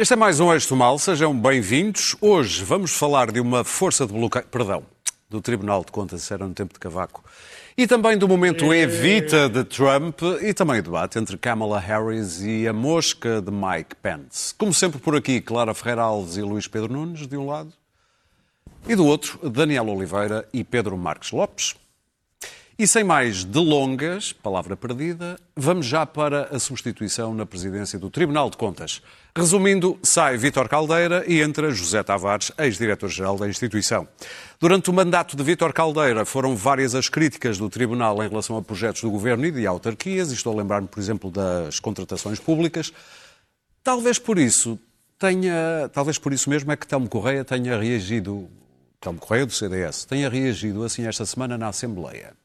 Este é mais um Eixo Mal, sejam bem-vindos. Hoje vamos falar de uma força de bloqueio, perdão, do Tribunal de Contas, era no tempo de Cavaco, e também do momento evita de Trump e também o debate entre Kamala Harris e a mosca de Mike Pence. Como sempre por aqui, Clara Ferreira Alves e Luís Pedro Nunes, de um lado, e do outro, Daniel Oliveira e Pedro Marques Lopes. E sem mais delongas, palavra perdida, vamos já para a substituição na presidência do Tribunal de Contas. Resumindo, sai Vítor Caldeira e entra José Tavares, ex-diretor-geral da instituição. Durante o mandato de Vítor Caldeira foram várias as críticas do Tribunal em relação a projetos do Governo e de autarquias, e estou a lembrar-me, por exemplo, das contratações públicas. Talvez por isso tenha, talvez por isso mesmo é que Telmo Correia tenha reagido, Telmo Correia do CDS, tenha reagido assim esta semana na Assembleia.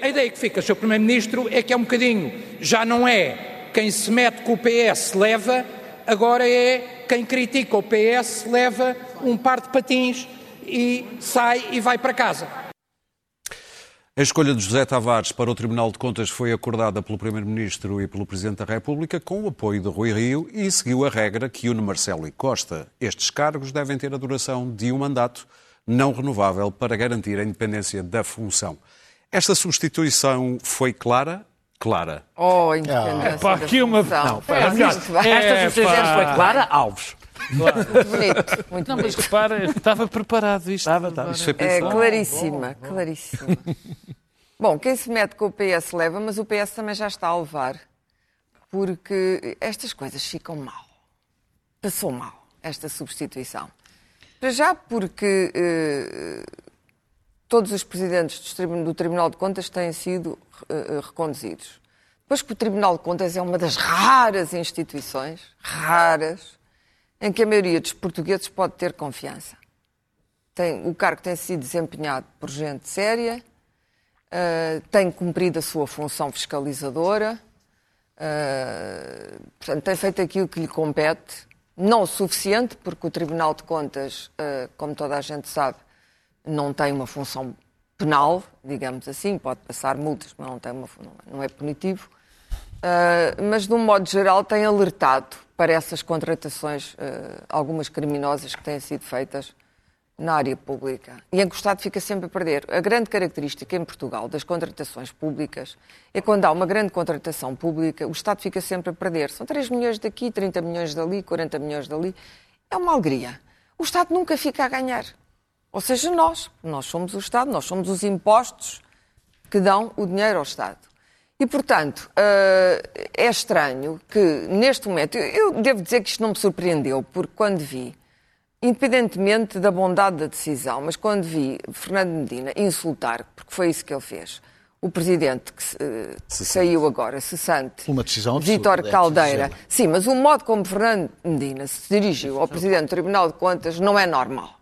A ideia que fica, Sr. Primeiro-Ministro, é que é um bocadinho, já não é quem se mete com o PS leva, agora é quem critica o PS leva um par de patins e sai e vai para casa. A escolha de José Tavares para o Tribunal de Contas foi acordada pelo Primeiro-Ministro e pelo Presidente da República com o apoio de Rui Rio e seguiu a regra que une Marcelo e Costa. Estes cargos devem ter a duração de um mandato não renovável para garantir a independência da função. Esta substituição foi clara? Clara. Oh, Ah, pá, da aqui uma- não, É, melhor. É, Esta substituição pá. foi Clara Alves. Muito bonito, muito Não, mas bonito. repara, estava preparado isto. Estava, estava. Isso foi É claríssima, claríssima. Bom, quem se mete com o PS leva, mas o PS também já está a levar, porque estas coisas ficam mal. Passou mal, esta substituição. Para já porque eh, todos os presidentes do Tribunal de Contas têm sido eh, reconduzidos. Depois que o Tribunal de Contas é uma das raras instituições, raras, em que a maioria dos portugueses pode ter confiança. Tem, o cargo tem sido desempenhado por gente séria, eh, tem cumprido a sua função fiscalizadora, eh, portanto, tem feito aquilo que lhe compete, não o suficiente, porque o Tribunal de Contas, eh, como toda a gente sabe, não tem uma função penal, digamos assim, pode passar multas, mas não, tem uma, não é punitivo. Uh, mas, de um modo geral, tem alertado para essas contratações, uh, algumas criminosas que têm sido feitas na área pública. E em que o Estado fica sempre a perder. A grande característica em Portugal das contratações públicas é quando há uma grande contratação pública, o Estado fica sempre a perder. São 3 milhões daqui, 30 milhões dali, 40 milhões dali. É uma alegria. O Estado nunca fica a ganhar. Ou seja, nós. Nós somos o Estado, nós somos os impostos que dão o dinheiro ao Estado. E, portanto, eh, é estranho que, neste momento, eu devo dizer que isto não me surpreendeu, porque quando vi, independentemente da bondade da decisão, mas quando vi Fernando Medina insultar, porque foi isso que ele fez, o presidente que se- eh, saiu agora, cessante, Uma decisão Vítor é preciso Caldeira. Sim, mas o modo como Fernando Medina se dirigiu ao presidente do Tribunal de Contas não é normal.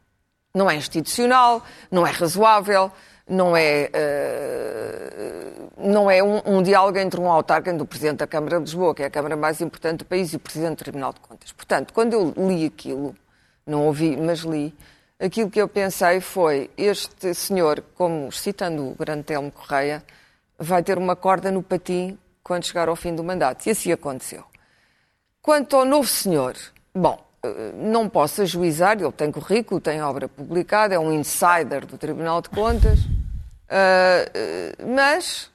Não é institucional, não é razoável, não é, eh, não é um, um diálogo entre um autarca entre o Presidente da Câmara de Lisboa, que é a Câmara mais importante do país, e o Presidente do Tribunal de Contas. Portanto, quando eu li aquilo, não ouvi, mas li, aquilo que eu pensei foi, este senhor, como citando o grande Telmo Correia, vai ter uma corda no patim quando chegar ao fim do mandato. E assim aconteceu. Quanto ao novo senhor, bom, não posso ajuizar, ele tem currículo, tem obra publicada, é um insider do Tribunal de Contas, eh, eh, mas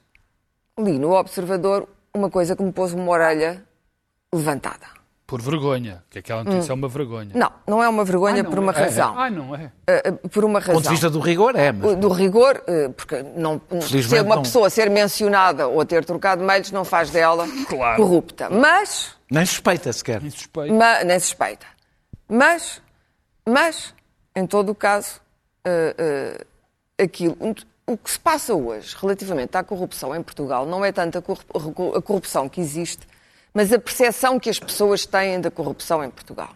li no Observador uma coisa que me pôs uma orelha levantada. Por vergonha, que aquela notícia é uma vergonha. Não, não é uma vergonha Ah, não por uma é. razão. Ah, não é? Eh, por uma Do razão. ponto de vista do rigor, é, mas Do rigor, porque não, ser uma não. pessoa ser mencionada ou ter trocado mails não faz dela Claro. corrupta. Mas nem suspeita sequer. Insuspeito. Ma- nem suspeita. Mas, mas, em todo o caso, eh, eh, aquilo, o que se passa hoje relativamente à corrupção em Portugal não é tanto a corru- a corrupção que existe, mas a percepção que as pessoas têm da corrupção em Portugal.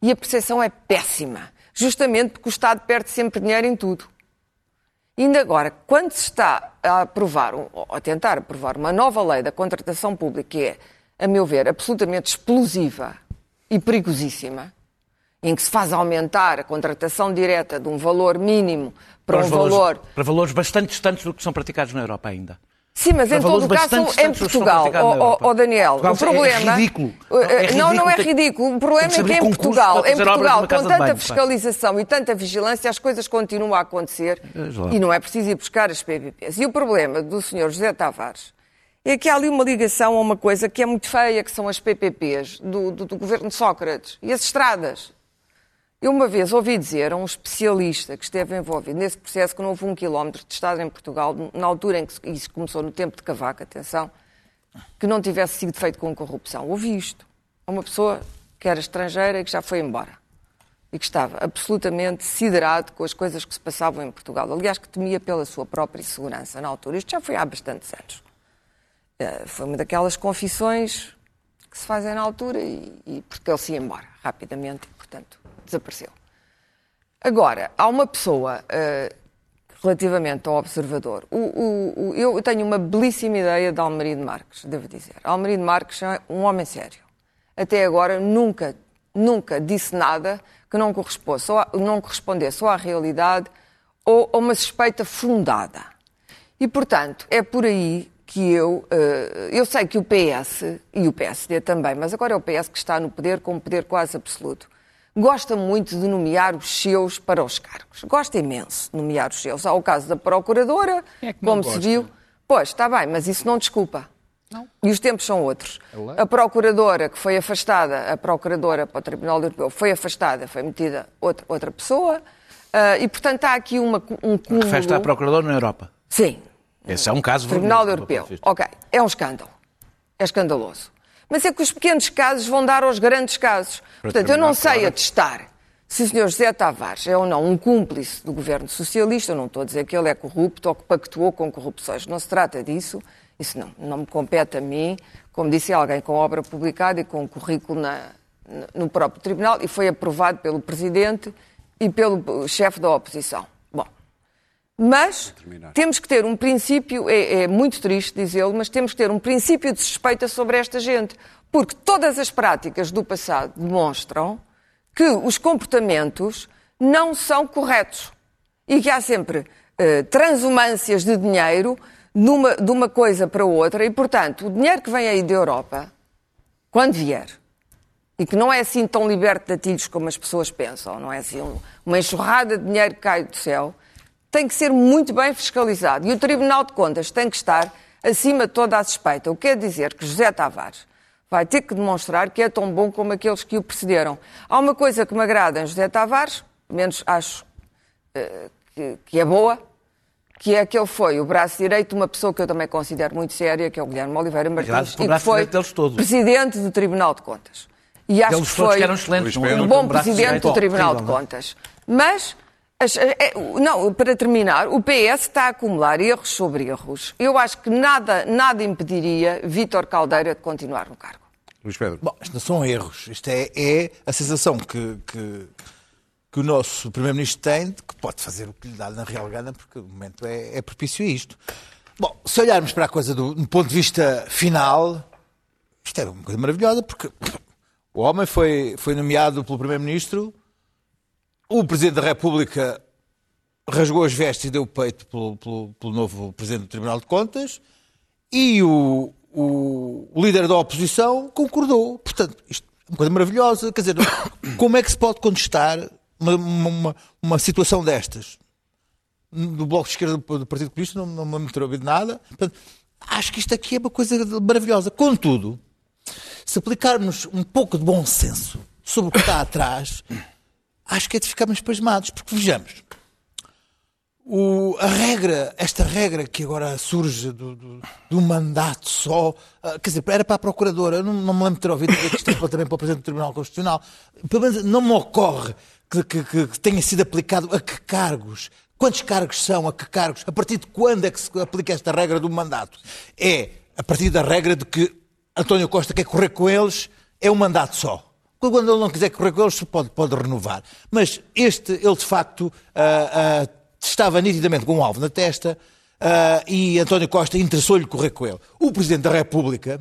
E a percepção é péssima, justamente porque o Estado perde sempre dinheiro em tudo. Ainda agora, quando se está a aprovar, ou a tentar aprovar uma nova lei da contratação pública, que é, a meu ver, absolutamente explosiva e perigosíssima, em que se faz aumentar a contratação direta de um valor mínimo para, um os valores, valor para valores bastante distantes do que são praticados na Europa ainda. Sim, mas em valores todo o caso, bastante em distantes dos que Portugal, estão praticados na ó Europa. ó, Daniel, Portugal o problema... É ridículo. Eh, Não, não é ridículo. O problema é que em concursos Portugal, para em Portugal, com tanta banho, pá. fiscalização e tanta vigilância, as coisas continuam a acontecer lá. e não é preciso ir buscar as PPPs. E o problema do Sr. José Tavares é que há ali uma ligação a uma coisa que é muito feia, que são as PPPs do, do, do governo de Sócrates e as estradas. Eu uma vez ouvi dizer a um especialista que esteve envolvido nesse processo que não houve um quilómetro de estrada em Portugal, na altura em que isso começou no tempo de Cavaco, atenção, que não tivesse sido feito com corrupção. Ouvi isto. A uma pessoa que era estrangeira e que já foi embora. E que estava absolutamente siderado com as coisas que se passavam em Portugal. Aliás, que temia pela sua própria segurança na altura. Isto já foi há bastantes anos. Eh, Foi uma daquelas confissões que se fazem na altura e, e porque ele se ia embora rapidamente portanto, desapareceu. Agora, há uma pessoa, eh, relativamente ao observador, o- o- o- eu tenho uma belíssima ideia de Almerido Marques, devo dizer. Almerido Marques é um homem sério. Até agora nunca, nunca disse nada que não correspondesse, ou não correspondesse ou à realidade ou a uma suspeita fundada. E, portanto, é por aí que eu. eh, eu sei que o PS e o PSD também, mas agora é o PS que está no poder com um poder quase absoluto. Gosta muito de nomear os seus para os cargos. Gosta imenso de nomear os seus. Há o caso da Procuradora, é como se viu. Pois, está bem, mas isso não desculpa. Não. E os tempos são outros. lei. A procuradora que foi afastada, a procuradora para o Tribunal Europeu foi afastada, foi metida outra, outra pessoa, ah, e portanto há aqui uma, um cúmulo... Festa à Procuradora na Europa. Sim, Esse é um caso Tribunal vergonhoso, Europeu. Ok, é um escândalo. É escandaloso. Mas é que os pequenos casos vão dar aos grandes casos. Portanto, eu não sei claro. atestar se o Sr. José Tavares é ou não um cúmplice do governo socialista. Eu não estou a dizer que ele é corrupto ou que pactuou com corrupções. Não se trata disso. Isso não, não me compete a mim. Como disse alguém, com obra publicada e com currículo na- no próprio Tribunal e foi aprovado pelo Presidente e pelo chefe da oposição. Mas temos que ter um princípio, é, é muito triste dizê-lo, mas temos que ter um princípio de suspeita sobre esta gente. Porque todas as práticas do passado demonstram que os comportamentos não são corretos. E que há sempre eh, transumâncias de dinheiro numa- de uma coisa para outra. E, portanto, o dinheiro que vem aí da Europa, quando vier, e que não é assim tão liberto de atilhos como as pessoas pensam, não é assim um- uma enxurrada de dinheiro que cai do céu, tem que ser muito bem fiscalizado. E o Tribunal de Contas tem que estar acima de toda a suspeita. O que quer dizer que José Tavares vai ter que demonstrar que é tão bom como aqueles que o precederam. Há uma coisa que me agrada em José Tavares, menos acho eh, que, é boa, que é que ele foi o braço direito de uma pessoa que eu também considero muito séria, que é o Guilherme Oliveira Martins, e que braço foi direito deles todos. presidente do Tribunal de Contas. E acho Deles que foi que um bom presidente do Tribunal de? Contas. Mas, as- é, não, para terminar, o PS está a acumular erros sobre erros. Eu acho que nada, nada impediria Vítor Caldeira de continuar no cargo. Luís Pedro. Bom, isto não são erros. Isto é, é a sensação que, que, que o nosso Primeiro-Ministro tem de que pode fazer o que lhe dá na real gana, porque o momento é, é propício a isto. Bom, se olharmos para a coisa do, do ponto de vista final, isto é uma coisa maravilhosa, porque o homem foi, foi nomeado pelo Primeiro-Ministro, o Presidente da República rasgou as vestes e deu o peito pelo, pelo, pelo novo Presidente do Tribunal de Contas, e o, o- líder da oposição concordou. Portanto, isto é uma coisa maravilhosa. Quer dizer, como é que se pode contestar uma, uma, uma situação destas? Do Bloco de Esquerda do Partido Comunista não, não me terá ouvido nada. Portanto, acho que isto aqui é uma coisa maravilhosa. Contudo, se aplicarmos um pouco de bom senso sobre o que está atrás, acho que é de ficarmos pasmados. Porque vejamos, o- a regra, esta regra que agora surge do, do, do mandato só, ah, quer dizer, era para a Procuradora, não, não me lembro de ter ouvido dizer que isto é também para o Presidente do Tribunal Constitucional, pelo menos não me ocorre que, que- que- que tenha sido aplicado a que cargos, quantos cargos são, a que cargos, a partir de quando é que se aplica esta regra do mandato? É a partir da regra de que António Costa quer correr com eles, é um mandato só. Quando ele não quiser correr com eles, pode, pode renovar. Mas este, ele de facto ah, ah, estava nitidamente com um alvo na testa ah, e António Costa interessou-lhe correr com ele. O Presidente da República,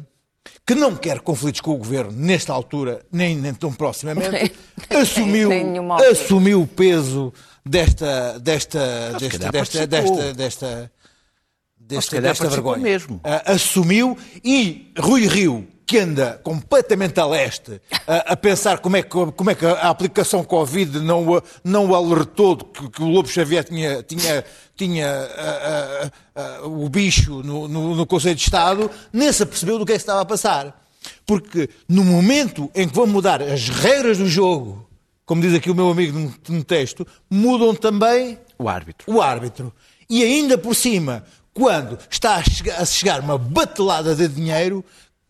que não quer conflitos com o Governo nesta altura, nem, nem tão proximamente, assumiu, assumiu o peso desta, desta, desta, desta, desta, desta, desta participou vergonha. mesmo. Assumiu e Rui Rio, que anda completamente a leste a, a pensar como é, que, como é que a aplicação Covid não, o- não o alertou de que, que o Lobo Xavier tinha, tinha, tinha ah, ah, o bicho no, no, no Conselho de Estado, nem se apercebeu do que é que estava a passar. Porque no momento em que vão mudar as regras do jogo, como diz aqui o meu amigo no, no texto, mudam também O árbitro. o árbitro. E ainda por cima, quando está a chegar, a chegar uma batelada de dinheiro,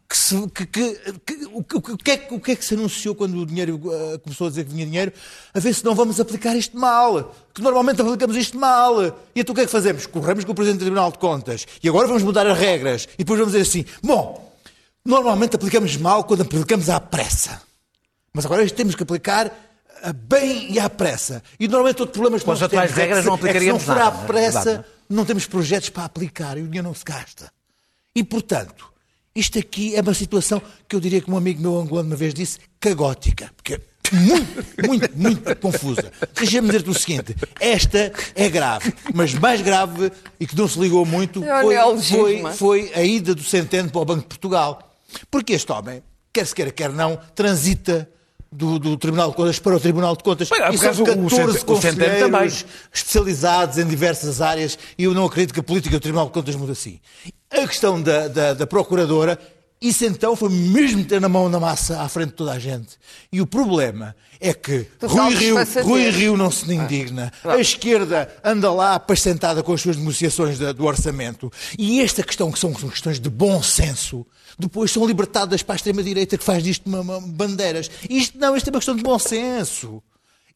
que se- que- que- o, que, o que é, que- o que é que se anunciou quando o dinheiro eh, começou a dizer que vinha dinheiro? A ver se não vamos aplicar isto mal. Que normalmente aplicamos isto mal. E então o que é que fazemos? Corremos com o Presidente do Tribunal de Contas. E agora vamos mudar as regras. E depois vamos dizer assim: bom, normalmente aplicamos mal quando aplicamos à pressa. Mas agora temos que aplicar ah, bem e à pressa. E normalmente todo problema Com as atuais temos é regras não é aplicaríamos se não for à na pressa, verdade, não temos projetos para aplicar e o dinheiro não se gasta. E, portanto, isto aqui é uma situação que eu diria que um amigo meu angolano uma vez disse, cagótica. Porque é muito, muito, muito confusa. Deixa-me dizer-te o seguinte, esta é grave, mas mais grave e que não se ligou muito É o foi, neologismo. foi, foi a ida do Centeno para o Banco de Portugal. Porque este homem, quer se queira, quer não, transita do, do Tribunal de Contas para o Tribunal de Contas. Bem, e por são acaso, o 14 Centeno- o Centeno também. conselheiros especializados em diversas áreas e eu não acredito que a política do Tribunal de Contas mude assim. A questão da, da, da Procuradora, isso então foi mesmo ter na mão na massa à frente de toda a gente. E o problema é que Rui Rio. Rui Rio não se indigna. A esquerda anda lá apacentada com as suas negociações da- do orçamento. E esta questão, que são questões de bom senso, depois são libertadas para a extrema-direita que faz disto uma, uma- bandeiras. Isto não, isto é uma questão de bom senso.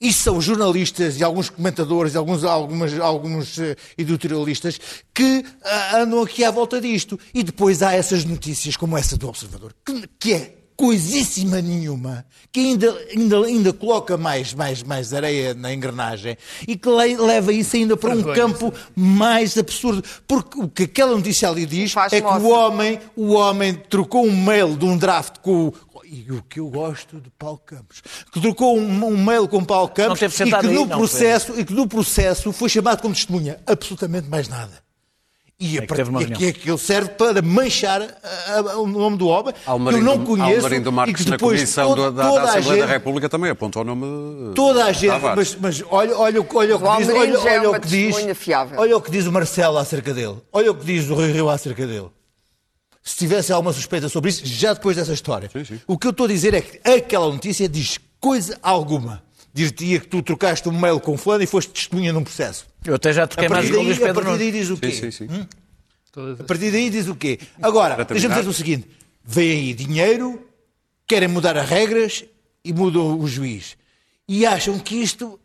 Isto são jornalistas e alguns comentadores e alguns, algumas, alguns eh, editorialistas que ah, andam aqui à volta disto. E depois há essas notícias como essa do Observador, que, que é coisíssima nenhuma, que ainda, ainda, ainda coloca mais, mais, mais areia na engrenagem e que le- leva isso ainda para um campo mais absurdo. Porque o que aquela notícia ali diz Faz é que o homem, o homem trocou um mail de um draft com o. E o que eu gosto de Paulo Campos, que trocou um, um mail com Paulo Campos e que, aí, no não, processo, e que no processo foi chamado como testemunha. Absolutamente mais nada. E, a que e reunião. aqui é que ele serve para manchar a- a- o nome do homem, que eu não conheço. Almarindo e Marques que na depois Comissão to- do- da, toda da a Assembleia da gente- República também apontou o nome de Toda a gente, mas, mas olha, olha, o- olha o que diz, olha, é olha uma o que diz, fiável. olha o que diz o Marcelo acerca dele, olha o que diz o Rui Rio acerca dele. Se tivesse alguma suspeita sobre isso, já depois dessa história. Sim, sim. O que eu estou a dizer é que aquela notícia diz coisa alguma. Dir-te-ia que tu trocaste um mail com fulano e foste testemunha num processo. Eu até já toquei A mais com o Luís daí, a partir daí diz o quê? Sim, sim, sim. Todas A partir daí diz o quê? Agora, deixa-me dizer o seguinte: vem aí dinheiro, querem mudar as regras e mudam o juiz. E acham que isto.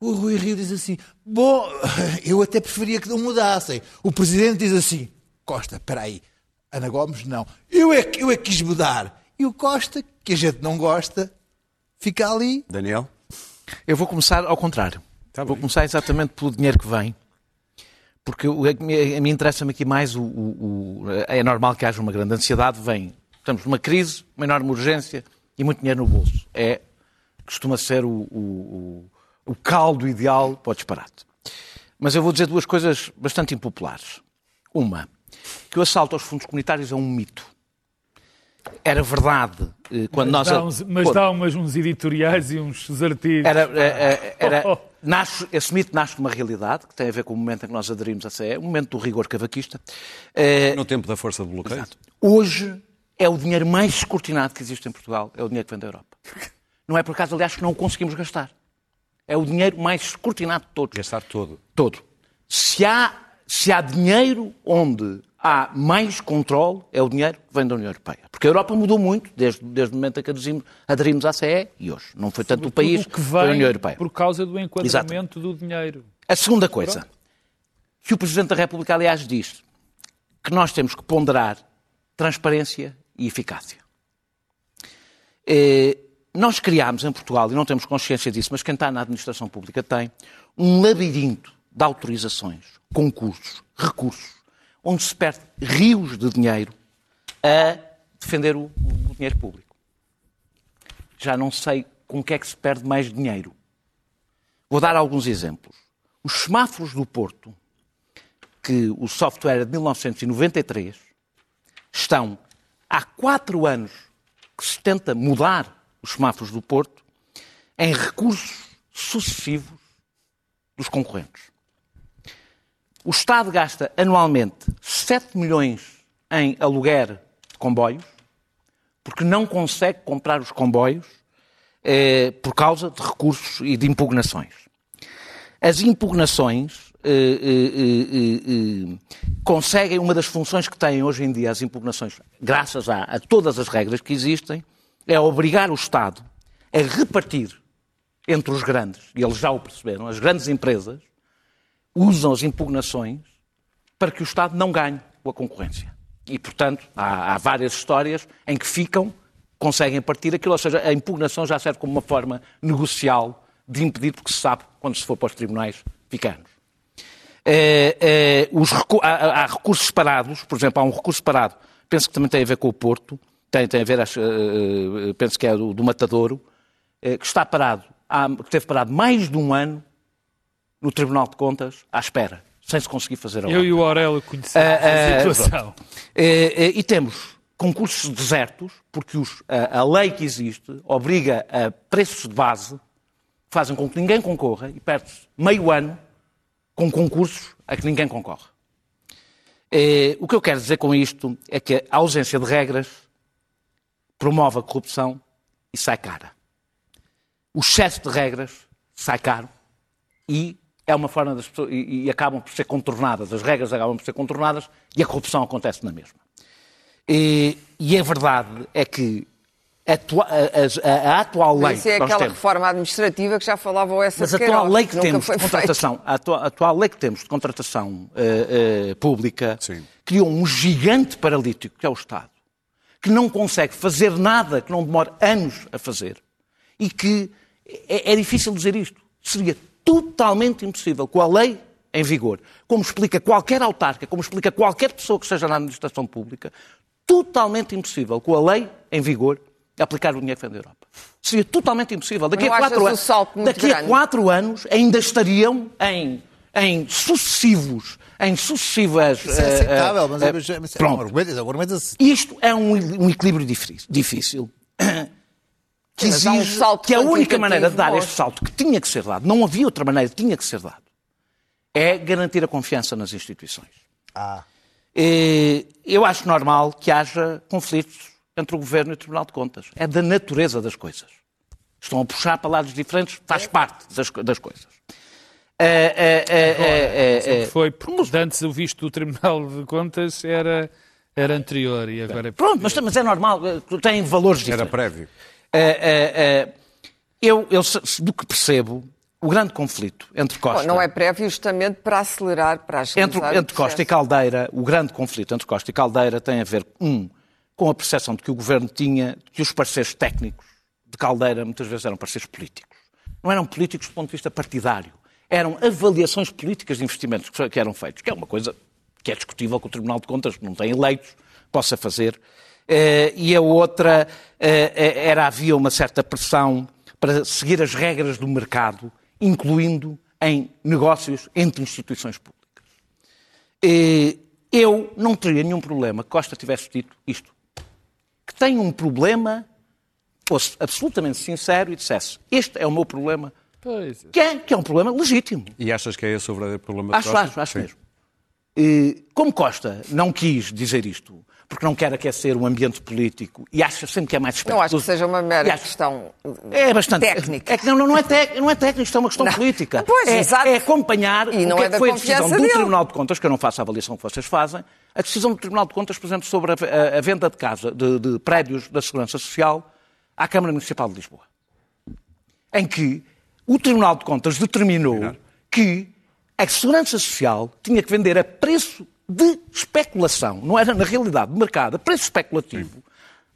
O Rui Rio diz assim: Bom, eu até preferia que não mudassem. O presidente diz assim: Costa, espera aí. Ana Gomes, não. Eu é, que- eu é que quis mudar. E o Costa, que a gente não gosta, fica ali. Daniel? Eu vou começar ao contrário. Tá vou bem. começar exatamente pelo dinheiro que vem. Porque o- a mim a mim interessa-me aqui mais o, o- o- É normal que haja uma grande ansiedade. Vem, estamos numa crise, uma enorme urgência e muito dinheiro no bolso. É, costuma ser o, o- o- o caldo ideal para o disparate. Mas eu vou dizer duas coisas bastante impopulares. Uma, que o assalto aos fundos comunitários é um mito. Era verdade eh, quando Mas nós... dá uns, mas quando- dá umas, uns editoriais e uns artigos. era, era, era- Oh, oh. nasce, esse mito nasce de uma realidade que tem a ver com o momento em que nós aderimos à CE, o momento do rigor cavaquista. Eh, No tempo da força de bloqueio. hoje é o dinheiro mais escrutinado que existe em Portugal, é o dinheiro que vem da Europa. Não é por acaso, aliás, que não o conseguimos gastar. É o dinheiro mais escrutinado de todos. Gastar todo. Todo. Se há, se há dinheiro onde há mais controle, é o dinheiro que vem da União Europeia. Porque a Europa mudou muito desde, desde o momento em que aderimos, aderimos à CE e hoje. Não foi tanto o país, o que foi a União Europeia. por causa do enquadramento do dinheiro. A segunda coisa, que o Presidente da República, aliás, diz que nós temos que ponderar transparência e eficácia. Eh, nós criámos em Portugal, e não temos consciência disso, mas quem está na administração pública tem, um labirinto de autorizações, concursos, recursos, onde se perde rios de dinheiro a defender o, o dinheiro público. Já não sei com que é que se perde mais dinheiro. Vou dar alguns exemplos. Os semáforos do Porto que o software é de 1993, estão há quatro anos que se tenta mudar os semáforos do Porto em recursos sucessivos dos concorrentes. O Estado gasta anualmente 7 milhões em aluguer de comboios, porque não consegue comprar os comboios eh, por causa de recursos e de impugnações. As impugnações eh, eh, conseguem, uma das funções que têm hoje em dia as impugnações, graças a, a todas as regras que existem, é obrigar o Estado a repartir entre os grandes, e eles já o perceberam, as grandes empresas usam as impugnações para que o Estado não ganhe a concorrência. E, portanto, há, há várias histórias em que ficam, conseguem partir aquilo, ou seja, a impugnação já serve como uma forma negocial de impedir, porque se sabe, quando se for para os tribunais, ficamos. É, é, os, há, há, recursos parados, por exemplo, há um recurso parado, penso que também tem a ver com o Porto, tem, tem a ver, acho, uh, penso que é do, do Matadouro, que está parado, há, que teve parado mais de um ano no Tribunal de Contas à espera, sem se conseguir fazer a Eu e o Aurélio conhecemos uh, a situação. e temos concursos desertos, porque os, a, a lei que existe obriga a preços de base, fazem com que ninguém concorra e perde-se meio ano com concursos a que ninguém concorre. É, o que eu quero dizer com isto é que a ausência de regras promove a corrupção e sai cara. O excesso de regras sai caro e é uma forma das pessoas e, e, acabam por ser contornadas, as regras acabam por ser contornadas e a corrupção acontece na mesma. E, e a verdade é que Atua, a, a, a, atual lei. Isso é aquela temos, reforma administrativa que já falava o essa Mas a atual lei que, que temos de contratação, a atual, a atual, lei que temos de contratação uh, uh, pública Sim. criou um gigante paralítico, que é o Estado, que não consegue fazer nada, que não demora anos a fazer e que é, é difícil dizer isto. Seria totalmente impossível com a lei em vigor, como explica qualquer autarca, como explica qualquer pessoa que esteja na administração pública, totalmente impossível com a lei em vigor aplicar o dinheiro que vem da Europa. Seria totalmente impossível. Daqui, a quatro, anos, daqui a quatro anos ainda estariam em, em sucessivos em sucessivas. Isso é aceitável, uh, uh, mas, é, mas é um argumento, Isto é um, um equilíbrio difícil. Que exige um que a única maneira de dar este salto, que tinha que ser dado, não havia outra maneira, tinha que ser dado, é garantir a confiança nas instituições. Ah. Eu acho normal que haja conflitos entre o Governo e o Tribunal de Contas. É da natureza das coisas. Estão a puxar para lados diferentes, faz parte das, das coisas. É, é, é, foi, porque antes o visto do Tribunal de Contas era, era anterior e agora é... Pronto, mas, mas é normal, tem valores diferentes. Era prévio. Eu, eu, do que percebo, o grande conflito entre Costa... Bom, não é prévio justamente para acelerar, para Entre, entre Costa e Caldeira, o grande conflito entre Costa e Caldeira tem a ver, um, com a percepção de que o governo tinha que os parceiros técnicos de Caldeira muitas vezes eram parceiros políticos. Não eram políticos do ponto de vista partidário. Eram avaliações políticas de investimentos que eram feitos, que é uma coisa que é discutível que o Tribunal de Contas, que não tem eleitos, possa fazer. Eh, e a outra eh, eh, era havia uma certa pressão para seguir as regras do mercado, incluindo em negócios entre instituições públicas. Eu não teria nenhum problema que Costa tivesse dito isto que tem um problema, fosse absolutamente sincero e dissesse: Este é o meu problema, pois. Que, é, que é um problema legítimo. E achas que é esse o verdadeiro problema acho, Costa? Acho, acho Sim. mesmo. E, como Costa não quis dizer isto, porque não quer aquecer o ambiente político e acha sempre que é mais Não acho que seja uma mera acho... questão é bastante, técnica. É que não, não, é tec, não é técnico, isto é uma questão não. política. Pois, é, exato. é acompanhar e não o que, é, é que foi a decisão dele. do Tribunal de Contas, que eu não faço a avaliação que vocês fazem, a decisão do Tribunal de Contas, por exemplo, sobre a, a, a venda de casa, de, de prédios da Segurança Social à Câmara Municipal de Lisboa. Em que o Tribunal de Contas determinou que a Segurança Social tinha que vender a preço de especulação, não era na realidade de mercado, a preço especulativo,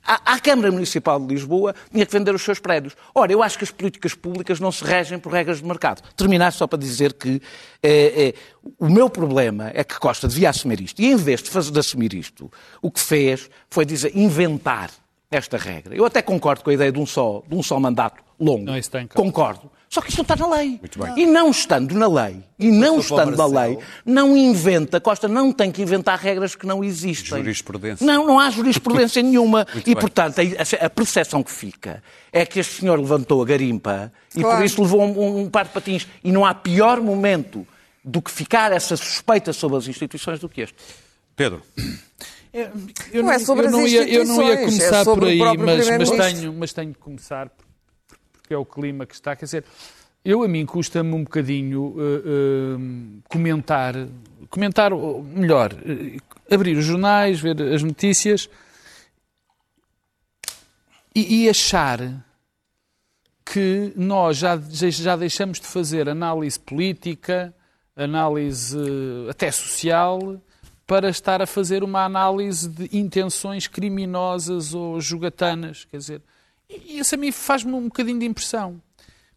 à, à, Câmara Municipal de Lisboa tinha que vender os seus prédios. Ora, eu acho que as políticas públicas não se regem por regras de mercado. Terminar só para dizer que eh, eh, o meu problema é que Costa devia assumir isto. E em vez de, fazer, de assumir isto, o que fez foi dizer, inventar esta regra. Eu até concordo com a ideia de um só, de um só mandato longo. Não, isso tem Concordo. Só que isto não está na lei. E não estando na lei, e não estando na lei, não inventa, Costa não tem que inventar regras que não existem. Jurisprudência. Não, não há jurisprudência nenhuma. e, bem. portanto, a, a percepção que fica é que este senhor levantou a garimpa e Claro. por isso levou um, um par de patins. E não há pior momento do que ficar essa suspeita sobre as instituições do que este. Pedro, Eu Não é sobre eu as não ia, eu não ia instituições, é começar sobre por aí, mas, mas, tenho, mas tenho que começar por- porque é o clima que está. Quer dizer, eu a mim custa-me um bocadinho eh, eh, comentar, comentar, ou melhor, eh, abrir os jornais, ver as notícias e, e achar que nós já, já deixamos de fazer análise política, análise até social, para estar a fazer uma análise de intenções criminosas ou jogatanas. Quer dizer, e isso a mim faz-me um bocadinho de impressão.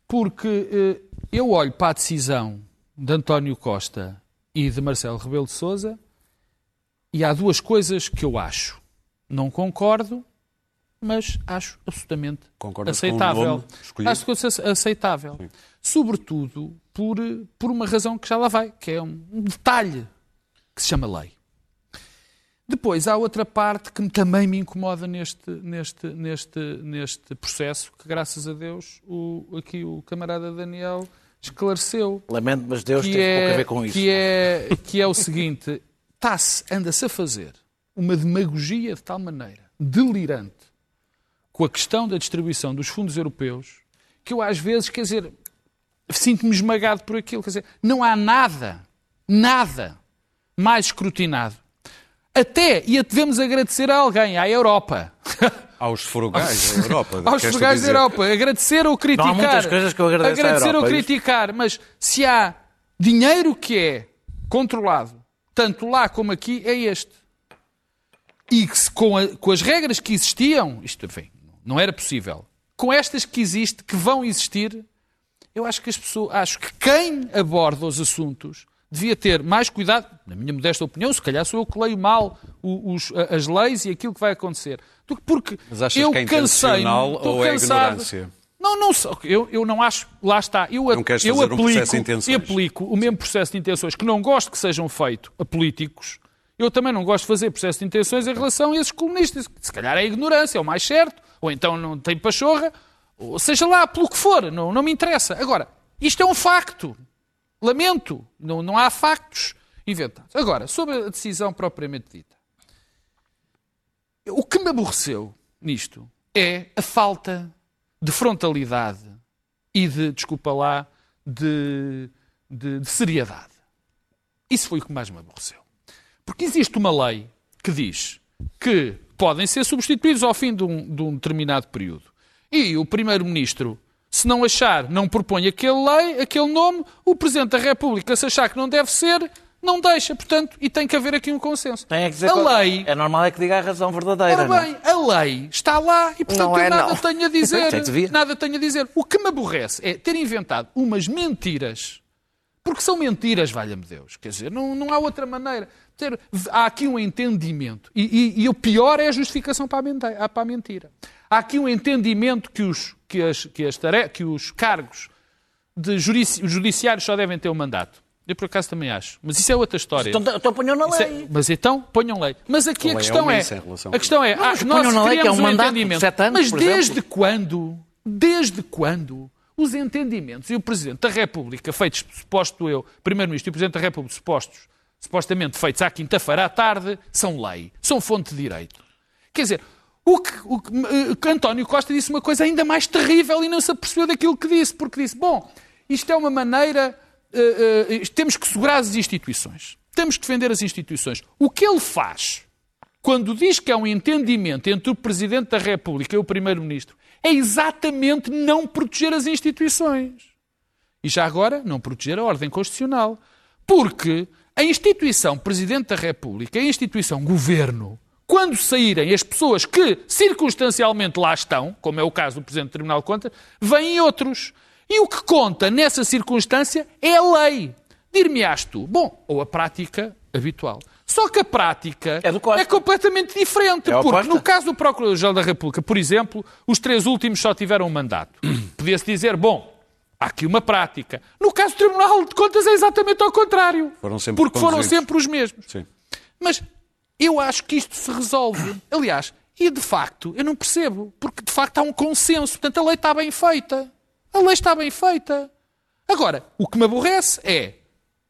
Porque eh, eu olho para a decisão de António Costa e de Marcelo Rebelo de Sousa e há duas coisas que eu acho. Não concordo, mas acho absolutamente Concordas com aceitável. escolhido? acho que é aceitável. Sobretudo por, por uma razão que já lá vai, que é um detalhe que se chama lei. Depois há outra parte que também me incomoda neste, neste, neste, neste processo, que graças a Deus o, aqui o camarada Daniel esclareceu Lamento, mas Deus teve pouco é, a ver com isso. Que é, que é o seguinte: está-se, anda-se a fazer uma demagogia de tal maneira delirante com a questão da distribuição dos fundos europeus que eu às vezes, quer dizer, sinto-me esmagado por aquilo. Quer dizer, não há nada, nada mais escrutinado. Até, e devemos agradecer a alguém, à Europa. aos frugais da Europa. Aos frugais da? Europa. Agradecer ou criticar. Não há muitas coisas que eu agradeço à Agradecer Europa, ou é isso? criticar. Mas se há dinheiro que é controlado, tanto lá como aqui, é este. E que se, com, a- com as regras que existiam, isto enfim, não era possível. Com estas que existe, que vão existir, eu acho que as pessoas, acho que quem aborda os assuntos devia ter mais cuidado, na minha modesta opinião, se calhar sou eu que leio mal os- as leis e aquilo que vai acontecer. Do que- Porque Mas achas eu que é estou ou é ignorância? Não, não. Eu, eu não acho. Lá está. Eu, Não queres eu fazer um aplico, processo de intenções? aplico o mesmo processo de intenções que não gosto que sejam feitos a políticos. Eu também não gosto de fazer processo de intenções em relação a esses comunistas. Se calhar é ignorância, é o mais certo, ou então não tem pachorra, ou seja lá, pelo que for, não, não me interessa. Agora, isto é um facto. Lamento. Não, não há factos inventados. Agora, sobre a decisão propriamente dita. O que me aborreceu nisto é a falta de frontalidade e de, desculpa lá, de, de- de seriedade. Isso foi o que mais me aborreceu. Porque existe uma lei que diz que podem ser substituídos ao fim de um, de um determinado período. E o Primeiro-Ministro, se não achar, não propõe aquele lei, aquele nome, o Presidente da República, se achar que não deve ser, não deixa. Portanto, e tem que haver aqui um consenso. Tem é que dizer a lei É normal é que diga a razão verdadeira. Ora não é? bem, a lei está lá e, portanto, Não é, eu nada não. tenho a dizer. Nada tenho a dizer. O que me aborrece é ter inventado umas mentiras, porque são mentiras, valha-me Deus. Quer dizer, não, não há outra maneira. Ter- há aqui um entendimento. E, e- e o pior é a justificação para a mentira. A. Há aqui um entendimento que os, que as, que as tare- que os cargos de judici- os judiciários só devem ter um mandato. Eu, por acaso, também acho. Mas isso é outra história. Então, então ponham na é- lei. mas então ponham lei. Mas aqui A a é questão é, isso em relação- a questão é, ah, nós na lei que é um um mandato entendimento. sete anos, mas por desde exemplo. quando, desde quando os entendimentos e o Presidente da República, feitos, suposto eu, Primeiro-Ministro e o Presidente da República, supostos, supostamente feitos à quinta-feira à tarde, são lei, são fonte de direito. Quer dizer, o que, o que, eh, António Costa disse uma coisa ainda mais terrível e não se apercebeu daquilo que disse, porque disse, bom, isto é uma maneira, eh, eh, temos que segurar as instituições, temos que defender as instituições. O que ele faz, quando diz que há um entendimento entre o Presidente da República e o Primeiro-Ministro, é exatamente não proteger as instituições. E já agora, não proteger a ordem constitucional. Porque a instituição Presidente da República, a instituição Governo, quando saírem as pessoas que circunstancialmente lá estão, como é o caso do Presidente do Tribunal de Contas, vêm outros. E o que conta nessa circunstância é a lei. Dir-me-ás tu, bom, ou a prática habitual. Só que a prática É Costa. completamente diferente. É porque no caso do Procurador-Geral da República, por exemplo, os três últimos só tiveram um mandato. Podia-se dizer, bom, há aqui uma prática. No caso do Tribunal de Contas é exatamente ao contrário. Foram sempre porque foram sempre os mesmos. Sim. Mas eu acho que isto se resolve. Aliás, e de facto, eu não percebo, porque de facto há um consenso. Portanto, a lei está bem feita. A lei está bem feita. Agora, o que me aborrece é,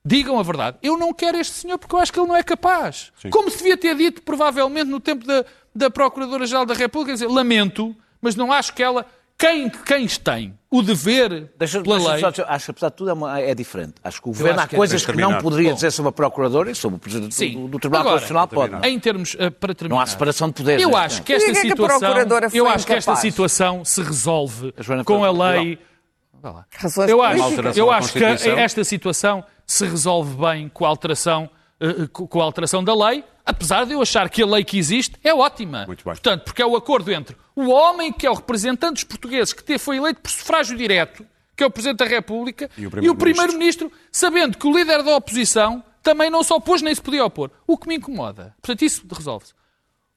digam a verdade, eu não quero este senhor porque eu acho que ele não é capaz. Como se devia ter dito, provavelmente, no tempo da, da Procuradora-Geral da República, dizer, lamento, mas não acho que ela, quem, quem tem o dever Deixa, pela deixa lei... só acho que apesar de tudo é, uma- é diferente. Acho que o governo há que é coisas que não poderia Bom. dizer sobre a Procuradora e sobre o Presidente Sim. do, do Tribunal Agora, Constitucional. Pode. Em termos, eh, para terminar, Não há separação de poderes. Eu né? acho que esta que é que a situação, foi eu acho que esta situação se resolve A Joana com a lei. Eu acho, eu acho que esta situação se resolve bem com a alteração, com com a alteração da lei, apesar de eu achar que a lei que existe é ótima. Muito bem. Portanto, porque é o acordo entre o homem que é o representante dos portugueses, que foi eleito por sufrágio direto, que é o Presidente da República, E o Primeiro-Ministro. Primeiro-Ministro, sabendo que o líder da oposição também não se opôs nem se podia opor. O que me incomoda. Portanto, isso resolve-se.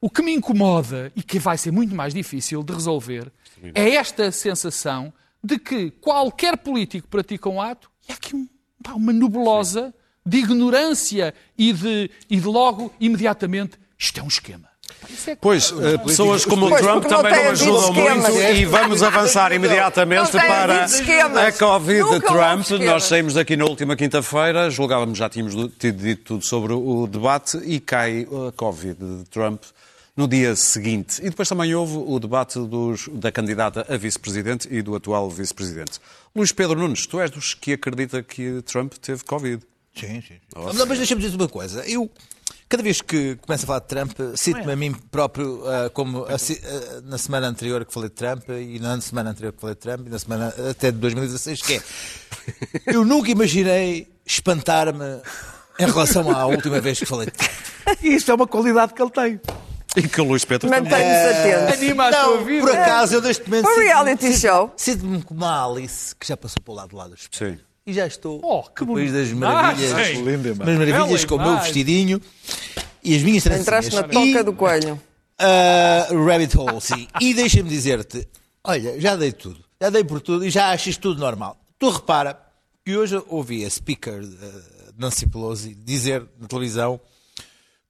O que me incomoda e que vai ser muito mais difícil de resolver é esta sensação de que qualquer político pratica um ato e há aqui um- pá, uma nebulosa de ignorância e de, e de logo, imediatamente, isto é um esquema. É Pois, eh, pessoas como o Trump não também não havido ajudam muito e vamos avançar imediatamente Não para a Covid Nunca Trump. Nós saímos daqui na última quinta-feira, julgávamos já tínhamos tido dito tudo sobre o debate e cai a Covid de Trump no dia seguinte. E depois também houve o debate dos- da candidata a vice-presidente e do atual vice-presidente. Luís Pedro Nunes, tu és dos que acredita que Trump teve Covid. Sim, sim. Mas deixa-me dizer uma coisa. Eu, cada vez que começo a falar de Trump, cito-me a mim próprio ah, como ah, na semana anterior que falei de Trump e na semana anterior que falei de Trump e na semana até de 2016, que é eu nunca imaginei espantar-me em relação à última vez que falei de Trump. E isso é uma qualidade que ele tem. E que o Luís Pedro também. Mantém-nos atentos. Anima a tua Não, vida. por acaso, eu neste momento. Um sinto-me- reality sinto- show. Sinto-me como a Alice, que já passou para o lado do lado do espelho. Sim. E já estou Oh, que no país das maravilhas. Ah. Linda, das maravilhas com o meu vestidinho e as minhas Entraste trancinhas. na toca E- do coelho. Uh, rabbit hole, sim. E deixa-me dizer-te, olha, já dei tudo, já dei por tudo e já achas tudo normal. Tu repara que hoje ouvi a speaker uh, Nancy Pelosi dizer na televisão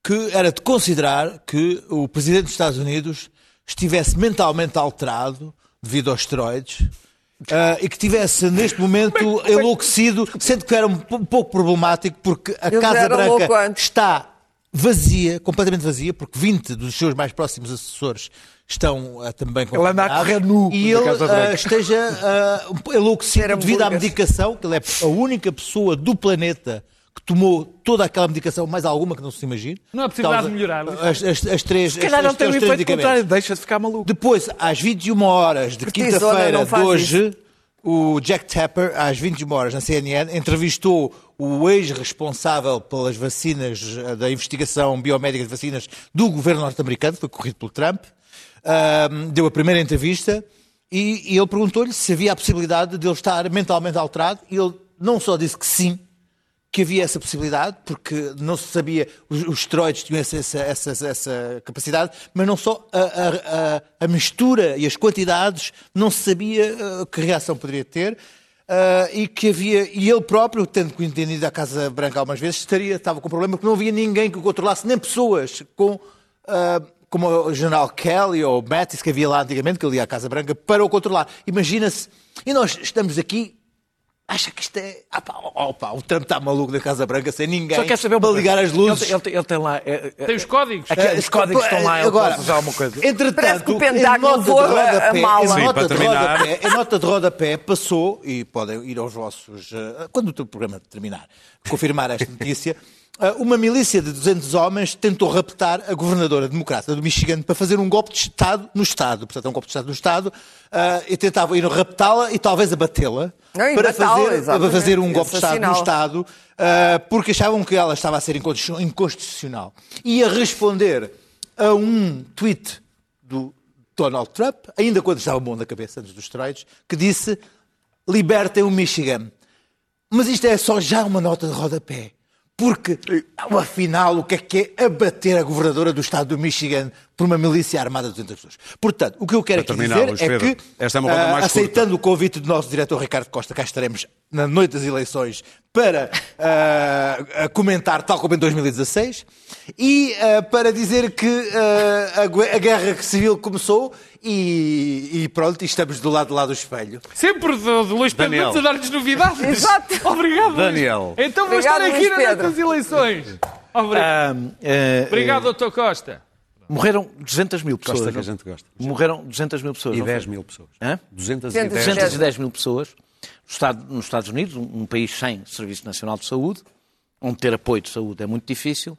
que era de considerar que o presidente dos Estados Unidos estivesse mentalmente alterado devido aos esteroides uh, e que tivesse neste momento enlouquecido, sendo que era um pouco problemático porque a Ele Casa Branca está vazia, completamente vazia, porque 20 dos seus mais próximos assessores estão ah, também Ele anda a correr nu e ele ah, esteja pouco enlouquecido devido à medicação, que ele é a única pessoa do planeta que tomou toda aquela medicação, mais alguma que não se imagine. Não há possibilidade Causa- de melhorar. As, as, as três, Se calhar não as, tem as, o os três efeito contrário, deixa de ficar maluco. Depois, às 21 horas de quinta-feira não de hoje, o Jack Tapper, às 21 horas na CNN, entrevistou o ex-responsável pelas vacinas, eh, da investigação biomédica de vacinas do governo norte-americano, foi corrido pelo Trump, Ahm, deu a primeira entrevista e, e ele perguntou-lhe se havia a possibilidade de ele estar mentalmente alterado e ele não só disse que sim, que havia essa possibilidade, porque não se sabia, os, os esteroides tinham essa, essa, essa, essa capacidade, mas não só a, a- a- mistura e as quantidades, não se sabia ah, que reação poderia ter. ah, e que havia, e ele próprio, tendo entendido a Casa Branca algumas vezes, estaria, estava com o problema que não havia ninguém que o controlasse, nem pessoas com, ah, como o general Kelly ou Mattis, que havia lá antigamente, que ele ia à Casa Branca, para o controlar. Imagina-se, e nós estamos aqui Acha que isto é. Ah, pá, oh, pá, o Trump está maluco na Casa Branca sem ninguém Só quer saber para ligar as luzes. Ele, ele tem- ele tem lá. é- é- Tem os códigos. Aqui, os códigos estão lá, ele Agora, pode fazer alguma coisa. Entretanto, Parece que o em Pentágono nota de voa a- a mala. Sim, nota para de rodapé- Em nota de rodapé passou, e podem ir aos vossos. eh, Quando o teu programa terminar, confirmar esta notícia. Eh, Uma milícia de 200 homens tentou raptar a governadora democrata do Michigan para fazer um golpe de Estado no Estado. Portanto, é um golpe de Estado no Estado. eh, E tentavam ir raptá-la e talvez abatê-la. Para fazer, para fazer um golpe de Estado no. Estado. uh, porque achavam que ela estava a ser inconstitu- inconstitucional. E a responder a um tweet do Donald Trump, ainda quando estava bom na cabeça, antes dos esteroides, que disse libertem o Michigan. Mas isto é só já uma nota de rodapé. Porque, afinal, o que é que é abater a governadora do estado do Michigan por uma milícia armada de 200 pessoas? Portanto, o que eu quero aqui terminar, dizer Luís é Pedro, que, esta é uma ah, mais aceitando o convite do nosso diretor Ricardo Costa, cá estaremos na noite das eleições para a comentar, tal como em 2016, e ah, para dizer que ah, a, gue- a guerra civil começou e, e pronto, e estamos do lado lá do espelho. Sempre do, do Luís Pedro Daniel. A dar-lhes novidades. Exato. Obrigado, Luís. Daniel. Então vou Obrigado, estar aqui Luís na noite das eleições. Obrigado, Ah, eh, Obrigado doutor Costa. Morreram 200 mil pessoas. Gosta que a gente gosta. Morreram 200 mil pessoas. E não 10 foi? mil pessoas. Hã? 210 210 mil pessoas. Nos Estados Unidos, um, país sem Serviço Nacional de Saúde, onde ter apoio de saúde é muito difícil.